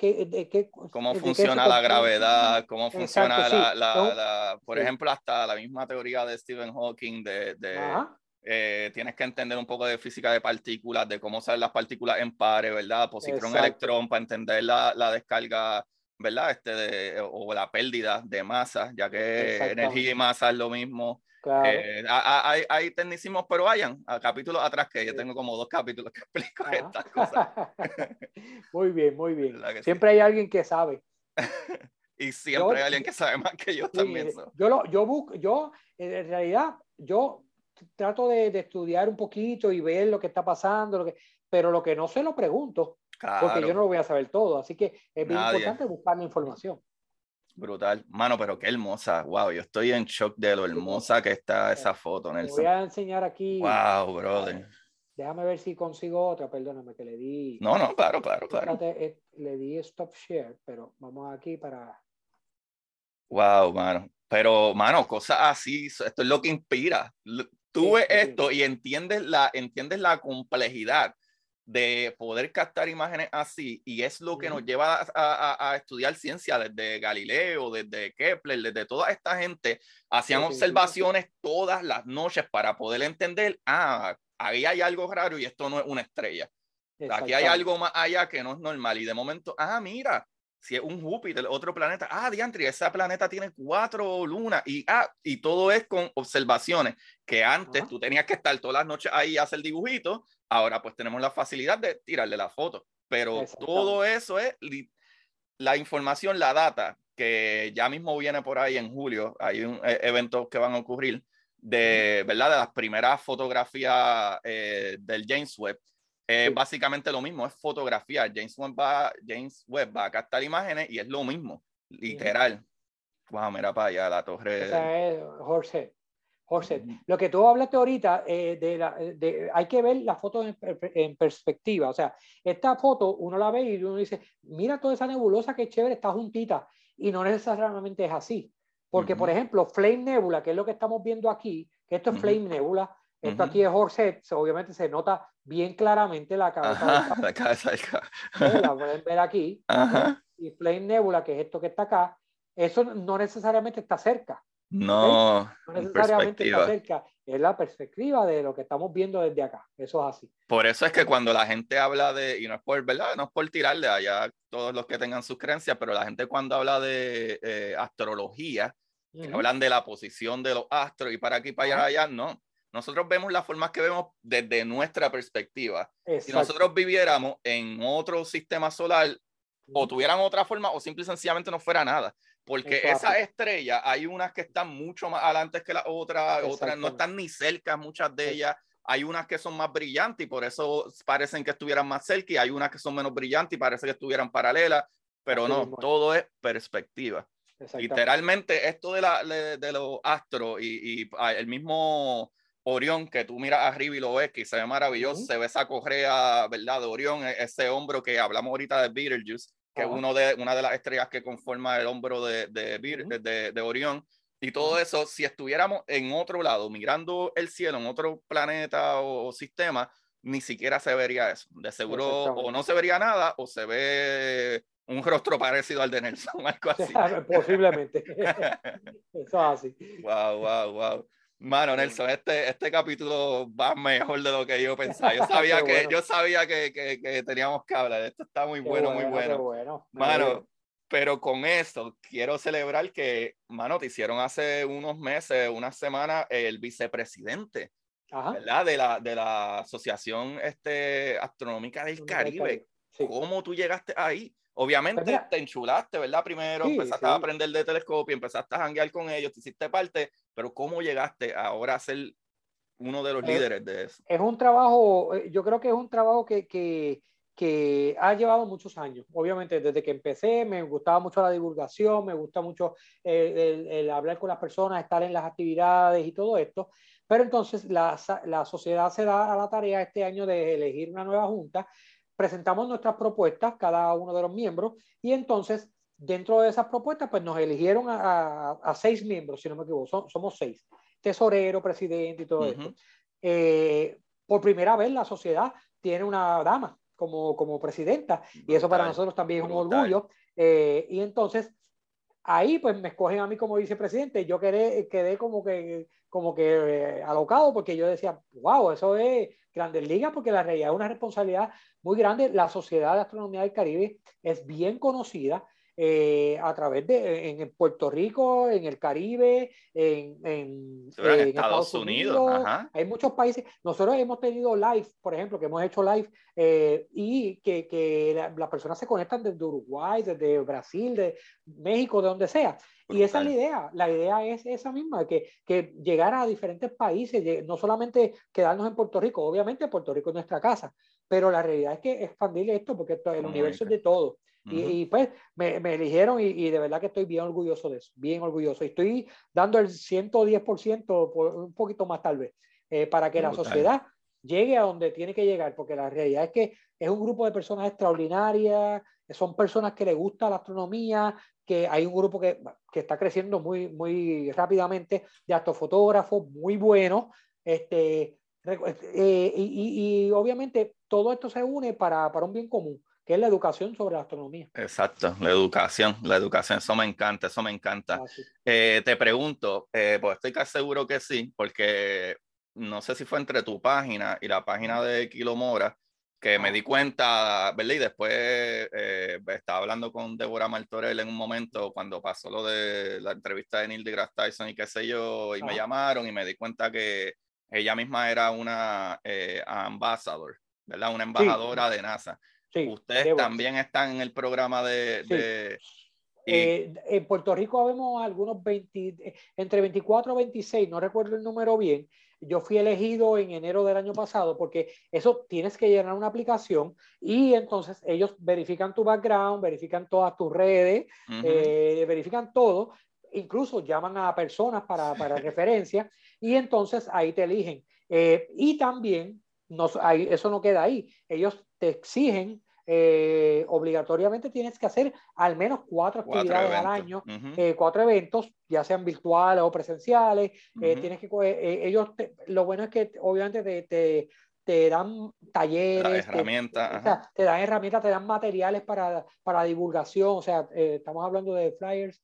qué, cómo funciona la gravedad, cómo funciona la, la, por ejemplo, hasta la misma teoría de Stephen Hawking de, de eh, tienes que entender un poco de física de partículas, de cómo salen las partículas en pares, ¿verdad? Positrón, electrón, para entender la, la descarga ¿verdad? Este de, o la pérdida de masa, ya que energía y masa es lo mismo. Eh, hay, hay tecnicismos, pero vayan a capítulos atrás, que yo tengo como dos capítulos que (laughs) explico estas cosas. (laughs) muy bien, muy bien. Siempre hay alguien que sabe. (laughs) y siempre hay alguien que sabe más que yo también. Yo, lo, yo, busco, yo, en realidad, yo trato de, de, estudiar un poquito y ver lo que está pasando, lo que, pero lo que no sé lo pregunto, porque yo no lo voy a saber todo. Así que es bien importante buscar la información. Brutal. Mano, pero qué hermosa. Wow, yo estoy en shock de lo hermosa que está esa foto, Nelson. voy a enseñar aquí. Wow, brother. Déjame ver si consigo otra, perdóname que le di. No, no, claro, claro, claro. Eh, le di stop share, pero vamos aquí para. Wow, mano. Pero, mano, cosas así, esto es lo que inspira. Tú ves esto y entiendes la, entiendes la complejidad de poder captar imágenes así y es lo que nos lleva a, estudiar ciencia desde Galileo, desde Kepler, desde toda esta gente, hacían observaciones todas las noches para poder entender, ah, ahí hay algo raro y esto no es una estrella. Aquí hay algo más allá que no es normal y de momento, ah, mira, si es un Júpiter, otro planeta, ah, diantri, ese planeta tiene cuatro lunas y, ah, y todo es con observaciones que antes tú tenías que estar todas las noches ahí a hacer dibujitos, ahora pues tenemos la facilidad de tirarle la foto, pero todo eso es la información, la data, que ya mismo viene por ahí en julio, hay un, e, eventos que van a ocurrir de, ¿verdad? De las primeras fotografías eh, del James Webb es básicamente lo mismo, es fotografía. James Webb, va, James Webb va a captar imágenes y es lo mismo, literal. Wow, mira para allá la torre. Esa es. Horsehead. Lo que tú hablaste ahorita, eh, de, la, de, hay que ver la foto en, en, perspectiva. O sea, esta foto uno la ve y uno dice, mira toda esa nebulosa que chévere, está juntita. Y no necesariamente es así. Porque, por ejemplo, Flame Nebula, que es lo que estamos viendo aquí, que esto es Flame Nebula, esto aquí es Horsehead, obviamente se nota bien claramente la cabeza. la cabeza La (laughs) pueden ver aquí. Y Flame Nebula, que es esto que está acá, eso no necesariamente está cerca. No, no necesariamente está cerca. Es la perspectiva de lo que estamos viendo desde acá. Eso es así. Por eso es que cuando la gente habla de, y no es por, ¿verdad? No es por tirarle allá todos los que tengan sus creencias, pero la gente cuando habla de eh, astrología, hablan de la posición de los astros y para aquí, para allá, allá, no nosotros vemos las formas que vemos desde nuestra perspectiva. Si nosotros viviéramos en otro sistema solar, o tuvieran otra forma, o simple y sencillamente no fuera nada. Porque esa estrella, hay unas que están mucho más adelante que las otras, otras no están ni cerca, muchas de ellas. Hay unas que son más brillantes y por eso parecen que estuvieran más cerca, y hay unas que son menos brillantes y parece que estuvieran paralelas, pero no, todo es perspectiva. Literalmente, esto de, la, de, los astros y, y, ah, el mismo Orión, que tú miras arriba y lo ves, que se ve maravilloso, se ve esa correa, ¿verdad? De Orión, e-, ese hombro que hablamos ahorita de Betelgeuse, que es uno de, una de las estrellas que conforma el hombro de, de, de, de Orión. Y todo eso, si estuviéramos en otro lado, mirando el cielo, en otro planeta o, sistema, ni siquiera se vería eso. De seguro o no se vería nada o se ve un rostro parecido al de Nelson, (laughs) algo así. Posiblemente. (laughs) eso es así. Wow, wow, wow. Mano, Nelson, este, este capítulo va mejor de lo que yo pensaba. Yo (laughs) sabía, que, yo sabía que, que, que, teníamos que hablar. Esto está muy bueno, muy bueno. bueno. Mano, pero con esto quiero celebrar que, mano, te hicieron hace unos meses, una semana, el vicepresidente, ¿verdad? De la, de la Asociación este, Astronómica del Caribe. ¿Cómo tú llegaste ahí? Obviamente te enchulaste, ¿verdad? Primero empezaste a aprender de telescopio, empezaste a janguear con ellos, te hiciste parte, pero ¿cómo llegaste ahora a ser uno de los líderes de eso. Es un trabajo, eh, yo creo que es un trabajo que, que, que, ha llevado muchos años. Obviamente, desde que empecé me gustaba mucho la divulgación, me gusta mucho el, el, hablar con las personas, estar en las actividades y todo esto. Pero entonces la, la sociedad se da a la tarea este año de elegir una nueva junta presentamos nuestras propuestas, cada uno de los miembros, y entonces dentro de esas propuestas, pues nos eligieron a, a, seis miembros, si no me equivoco, somos seis, tesorero, presidente y todo esto. Eh, por primera vez la sociedad tiene una dama como, como presidenta, y eso para nosotros también es un orgullo. Eh, y entonces, ahí pues me escogen a mí como vicepresidente, yo quedé, quedé como que, como que eh, alocado porque yo decía, wow, eso es grandes ligas, porque la realidad es una responsabilidad muy grande. La Sociedad de Astronomía del Caribe es bien conocida eh, a través de en Puerto Rico, en el Caribe, en, en, Estados, Unidos. Hay muchos países. Nosotros hemos tenido live, por ejemplo, que hemos hecho live eh, y que, que las personas se conectan desde Uruguay, desde Brasil, de México, de donde sea. Y esa es la idea. La idea es esa misma, que, que llegar a diferentes países, no solamente quedarnos en Puerto Rico. Obviamente Puerto Rico es nuestra casa, pero la realidad es que expandir esto, porque el universo es de todo y, pues me, eligieron y, de verdad que estoy bien orgulloso de eso, bien orgulloso. Y estoy dando el 110%, por, un poquito más tal vez, eh, para que la sociedad llegue a donde tiene que llegar, porque la realidad es que es un grupo de personas extraordinarias, son personas que les gusta la astronomía, que hay un grupo que, que está creciendo muy, muy rápidamente de astrofotógrafos muy buenos. Este, eh, y, y, obviamente todo esto se une para, para un bien común que es la educación sobre la astronomía. Exacto, la educación, la educación, eso me encanta, eso me encanta. Ah, eh, te pregunto, eh, pues estoy casi seguro que sí, porque no sé si fue entre tu página y la página de Kilomora, que me di cuenta, ¿verdad? Y después eh, estaba hablando con Débora Martorell en un momento cuando pasó lo de la entrevista de Neil deGrasse Tyson y qué sé yo, y me llamaron y me di cuenta que ella misma era una ambassador, ¿verdad? Una embajadora de NASA. Ustedes también están en el programa de... Eh, en Puerto Rico vemos algunos 20, entre 24 o 26, no recuerdo el número bien. Yo fui elegido en enero del año pasado porque eso tienes que llenar una aplicación y entonces ellos verifican tu background, verifican todas tus redes, eh, verifican todo, incluso llaman a personas para, para referencia y entonces ahí te eligen. Eh, y también no, eso no queda ahí. Ellos te exigen, eh, obligatoriamente tienes que hacer al menos cuatro, actividades al año, eh, cuatro eventos, ya sean virtuales o presenciales. Eh, tienes que, ellos, lo bueno es que obviamente te, te, dan talleres, herramientas, te, dan herramientas, te dan materiales para, para divulgación, o sea, estamos hablando de flyers,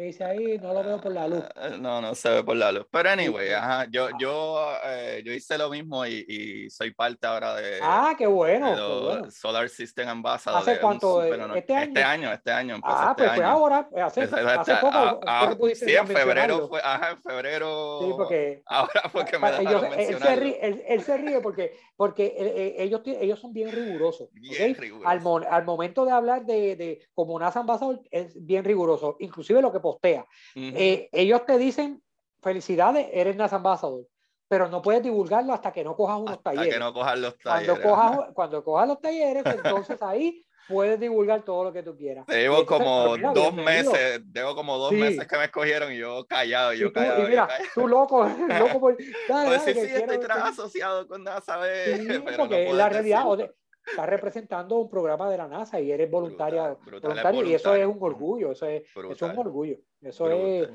¿Qué dice ahí? No lo veo por la luz. Ah, no, no se ve por la luz. Pero anyway, ajá, yo, yo, eh, yo hice lo mismo y, y, soy parte ahora de. Ah, qué bueno. Solar System Ambassador. ¿Hace cuánto? ¿Este año? Este año, este año. Ah, este pues fue ahora. Hace, hace poco. Ah, ah, sí, en febrero fue. Ajá, en febrero. Sí, porque. Ahora fue que me ellos, él, se ríe, él, se ríe porque, porque ellos, ellos son bien rigurosos. Bien rigurosos. Al, al, momento de hablar de, de como NASA Ambassador, es bien riguroso. Inclusive lo que postea. Eh, ellos te dicen, felicidades, eres NASA Ambassador, pero no puedes divulgarlo hasta que no cojas unos hasta talleres. que no cojas los talleres. Cuando cojas, (laughs) cuando cojas los talleres, entonces ahí puedes divulgar todo lo que tú quieras. Llevo como dos meses, llevo como dos meses que me escogieron y yo callado, yo callado. Y mira, tú loco, (laughs) loco por... (laughs) Dale, sí, sí, estoy asociado con NASA, sí, pero la realidad, estás representando un programa de la NASA y eres voluntaria, voluntario, y eso es un orgullo, eso es, eso es un orgullo. Eso es,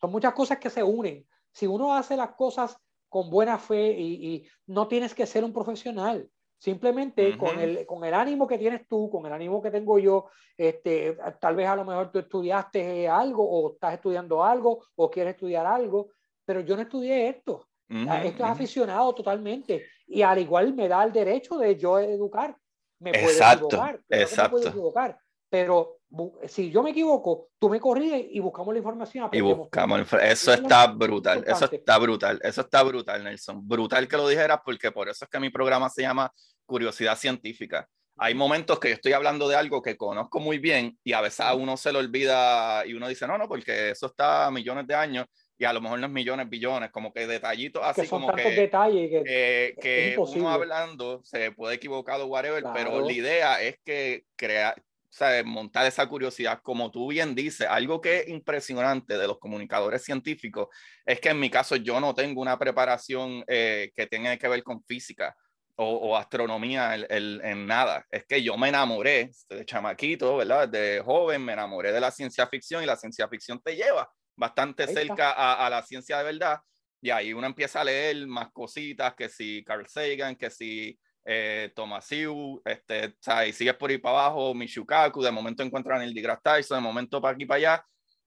son muchas cosas que se unen. Si uno hace las cosas con buena fe y, y no tienes que ser un profesional, simplemente con, el, con el ánimo que tienes tú, con el ánimo que tengo yo, este, tal vez a lo mejor tú estudiaste algo o estás estudiando algo o quieres estudiar algo, pero yo no estudié esto. esto es aficionado totalmente y al igual me da el derecho de yo educar. Me puedo equivocar, exacto. Me equivocar, pero si yo me equivoco, tú me corriges y buscamos la información. Y buscamos, eso está brutal, eso está brutal, eso está brutal, Nelson. Brutal que lo dijeras porque por eso es que mi programa se llama Curiosidad Científica. Hay momentos que yo estoy hablando de algo que conozco muy bien y a veces a uno se lo olvida y uno dice, no, no, porque eso está millones de años y a lo mejor no es millones, billones, como que detallitos así que son como tantos que, detalles que, que, que uno hablando se puede equivocar o whatever, pero Claro. la idea es que crea, o sea, montar esa curiosidad, como tú bien dices, algo que es impresionante de los comunicadores científicos es que en mi caso yo no tengo una preparación eh, que tenga que ver con física o, o astronomía en, en- en nada. Es que yo me enamoré de chamaquito, ¿verdad? De joven me enamoré de la ciencia ficción y la ciencia ficción te lleva bastante cerca a, a la ciencia de verdad. Y ahí uno empieza a leer más cositas, que si Carl Sagan, que si eh, Thomas Sewell, este, o sea, y sigues por ahí para abajo, Michukaku, de momento encuentran el deGrasse Tyson, de momento para aquí para allá,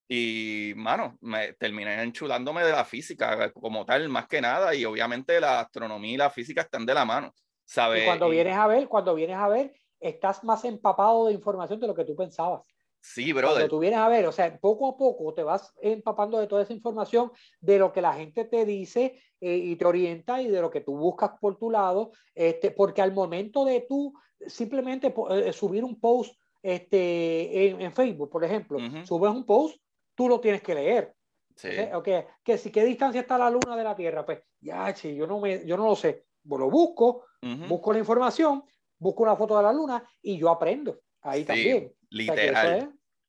y, mano, me terminé enchulándome de la física como tal, más que nada, y obviamente la astronomía y la física están de la mano, ¿sabes? y cuando Y- vienes a ver, cuando vienes a ver, estás más empapado de información de lo que tú pensabas. Sí, Cuando brother, tú vienes a ver, o sea, poco a poco te vas empapando de toda esa información, de lo que la gente te dice eh, y te orienta y de lo que tú buscas por tu lado, este, porque al momento de tú simplemente po- eh, subir un post este, en, en Facebook, por ejemplo, Ujú. subes un post, tú lo tienes que leer. sí, ¿ok? Ok, Que si qué distancia está la luna de la Tierra, pues ya, sí, yo no, me, yo no lo sé. Pues lo busco, ujú, busco la información, busco una foto de la luna y yo aprendo. Ahí Sí, también. Literal.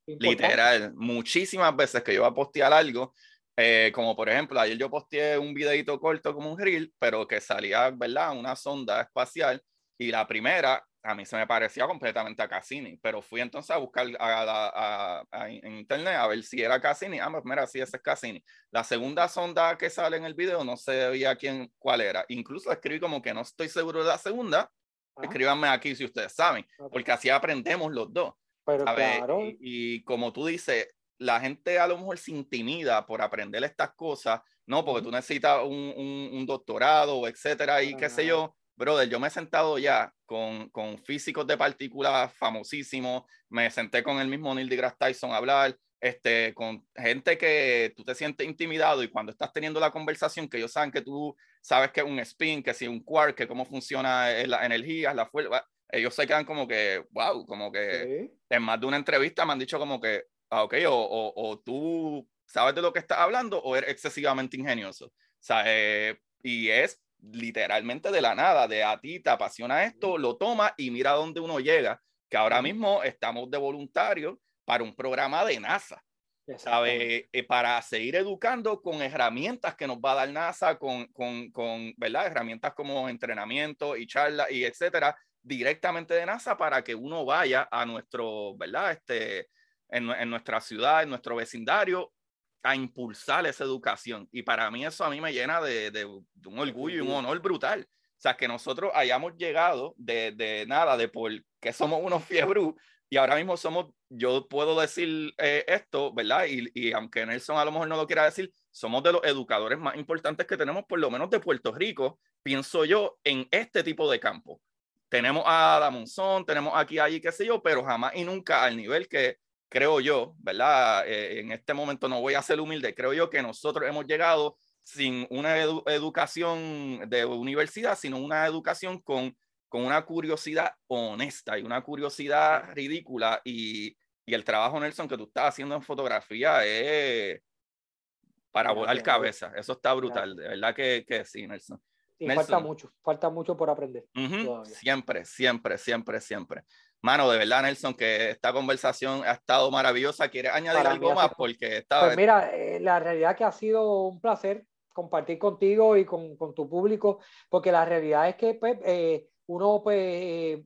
es. Literal, muchísimas veces que yo voy a postear algo, eh, como por ejemplo, ayer yo posteé un videito corto como un reel, pero que salía, ¿verdad? Una sonda espacial y la primera a mí se me parecía completamente a Cassini, pero fui entonces a buscar a a- a- en internet a ver si era Cassini. Ah, pues mira, sí, ese es Cassini. La segunda sonda que sale en el video no se veía quién, cuál era. Incluso escribí como que no estoy seguro de la segunda. Ah, Escríbanme aquí si ustedes saben, porque así aprendemos los dos. Pero ¿sabes? claro, Y, y como tú dices, la gente a lo mejor se intimida por aprender estas cosas, no, porque tú necesitas un, un- un doctorado, etcétera, y Para qué sé yo. Brother, yo me he sentado ya con, con físicos de partículas famosísimos, me senté con el mismo Neil deGrasse Tyson a hablar, este, con gente que tú te sientes intimidado y cuando estás teniendo la conversación, que ellos saben que tú sabes que es un spin, que si un quark, que cómo funciona la energía, la fuerza, ellos se quedan como que, wow, como que sí, en más de una entrevista me han dicho como que, ah, ok, o, o, o tú sabes de lo que estás hablando o eres excesivamente ingenioso. O sea, eh, y es literalmente de la nada, de a ti te apasiona esto, lo toma y mira dónde uno llega, que ahora mismo estamos de voluntario para un programa de NASA. ¿sabe? Eh, para seguir educando con herramientas que nos va a dar NASA, con, con, con ¿verdad? Herramientas como entrenamiento y charla y etcétera, directamente de NASA para que uno vaya a nuestro, ¿verdad? Este, en, en nuestra ciudad, en nuestro vecindario, a impulsar esa educación. Y para mí eso a mí me llena de, de, de un orgullo y un honor brutal. O sea, que nosotros hayamos llegado de, de nada, de por que somos unos fiebrú, y ahora mismo somos, yo puedo decir eh, esto, ¿verdad? Y, y aunque Nelson a lo mejor no lo quiera decir, somos de los educadores más importantes que tenemos, por lo menos de Puerto Rico, pienso yo, en este tipo de campo. Tenemos a Damonzón, tenemos aquí, allí, qué sé yo, pero jamás y nunca al nivel que creo yo, ¿verdad? Eh, en este momento no voy a ser humilde, creo yo que nosotros hemos llegado sin una edu- educación de universidad, sino una educación con, con una curiosidad honesta y una curiosidad ridícula. Y, y el trabajo, Nelson, que tú estás haciendo en fotografía es para volar cabeza. Eso está brutal, de verdad que, que sí, Nelson. Y Nelson. falta mucho, falta mucho por aprender. Ujú, Todavía. Siempre, siempre, siempre, siempre. Mano, de verdad, Nelson, que esta conversación ha estado maravillosa. ¿Quieres añadir Para algo más? sido- Porque esta Pues mira, eh, la realidad que ha sido un placer compartir contigo y con, con tu público, porque la realidad es que pues, eh, uno pues, eh,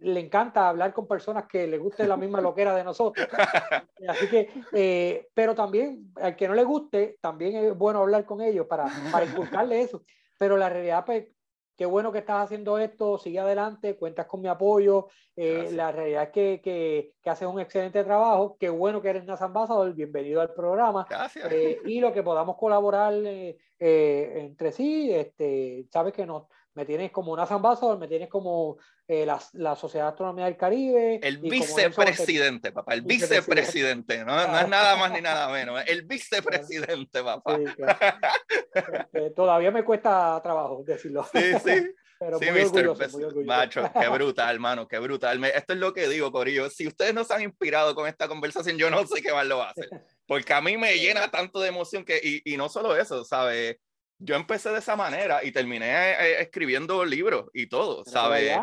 le encanta hablar con personas que le guste la misma loquera de nosotros. (laughs) Así que, eh, pero también al que no le guste, también es bueno hablar con ellos para, para inculcarle eso. Pero la realidad, pues, qué bueno que estás haciendo esto, sigue adelante, cuentas con mi apoyo. eh, la realidad es que, que, que haces un excelente trabajo, qué bueno que eres NASA Ambassador, bienvenido al programa. Gracias. eh, y lo que podamos colaborar eh, entre sí, este, sabes que no, me tienes como NASA Ambassador, me tienes como eh, la, la Sociedad de Astronomía del Caribe. El vicepresidente, papá, el (laughs) Vicepresidente. no, no es nada más ni nada menos, el vicepresidente, papá. Sí, claro. (laughs) Este, todavía me cuesta trabajo decirlo. Sí, sí. (laughs) Pero Sí, muy Mr. orgulloso, Pres- muy orgulloso. Macho, qué brutal, hermano, qué brutal. Esto es lo que digo, Corillo. Si ustedes no se han inspirado con esta conversación, yo no sé qué más lo va a hacer. porque a mí me llena tanto de emoción que, y, y no solo eso, ¿sabes? Yo empecé de esa manera y terminé eh, escribiendo libros y todo, ¿sabes?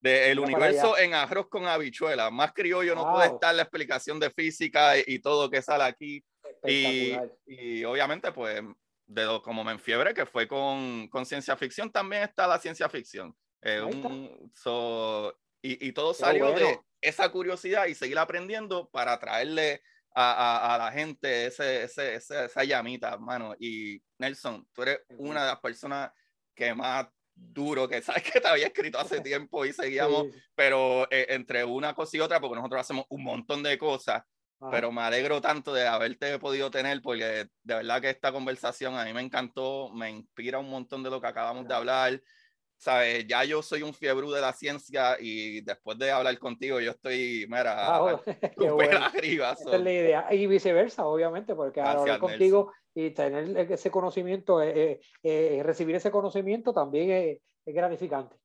De el universo en arroz con habichuela. Más criollo no puede estar la explicación de física y, todo que sale aquí. Y, y, obviamente, pues, de como me enfiebre, que fue con, con ciencia ficción, también está la ciencia ficción. Eh, y, y, todo salió de esa curiosidad y seguir aprendiendo para traerle a, a, la gente ese, ese, esa llamita, hermano. Y Nelson, tú eres una de las personas que más duro, que (laughs) sabes que te había escrito hace tiempo y seguíamos, pero eh, entre una cosa y otra, porque nosotros hacemos un montón de cosas, pero me alegro tanto de haberte podido tener, porque de verdad que esta conversación a mí me encantó, me inspira un montón de lo que acabamos de hablar. ¿Sabes? Ya yo soy un fiebre de la ciencia y después de hablar contigo yo estoy, mira, ah, (laughs) (laughs) arriba. Esa es la idea. Y viceversa, obviamente, porque hablar contigo y tener ese conocimiento, eh, eh, eh, recibir ese conocimiento también es, gratificante.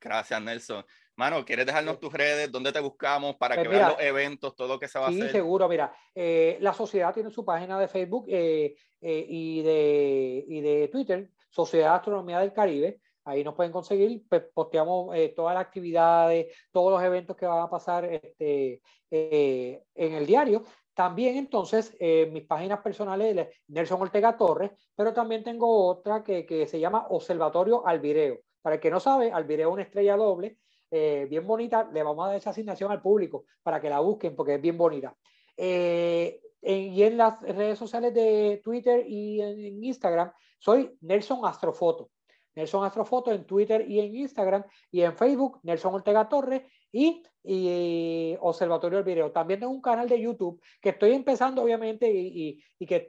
Gracias, Nelson. Mano, ¿quieres dejarnos tus redes? ¿Dónde te buscamos para pues que vean los eventos, todo lo que se va a hacer? Sí, seguro. Mira, la sociedad tiene su página de Facebook y, de, y de Twitter, Sociedad Astronomía del Caribe. Ahí nos pueden conseguir, pues posteamos eh, todas las actividades, todos los eventos que van a pasar este, eh, en el diario. También entonces mis páginas personales, Nelson Ortega Torres, pero también tengo otra que, que se llama Observatorio Alvireo. Para el que no sabe, Alvireo es una estrella doble, eh, bien bonita. Le vamos a dar esa asignación al público para que la busquen porque es bien bonita. y en las redes sociales de Twitter y en Instagram, soy Nelson Astrofoto. Nelson Astrofoto en Twitter y en Instagram y en Facebook, Nelson Ortega Torres y, y Observatorio del Video. También tengo un canal de YouTube que estoy empezando obviamente y, y, que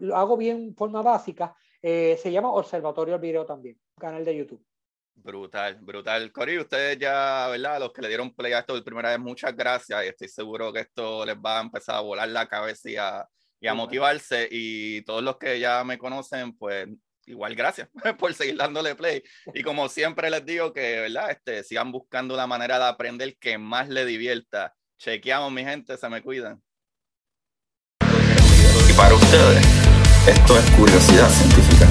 lo hago bien en forma básica. Eh, se llama Observatorio del Video también, canal de YouTube. Brutal, brutal. Cory, ustedes ya, ¿verdad? Los que le dieron play a esto por primera vez, muchas gracias y estoy seguro que esto les va a empezar a volar la cabeza y a, y a motivarse. Y todos los que ya me conocen, pues igual gracias (laughs) por seguir dándole play. Y como siempre les digo que, ¿verdad? Este, sigan buscando la manera de aprender que más le divierta. Chequeamos, mi gente, se me cuidan. Y para ustedes, esto es curiosidad científica.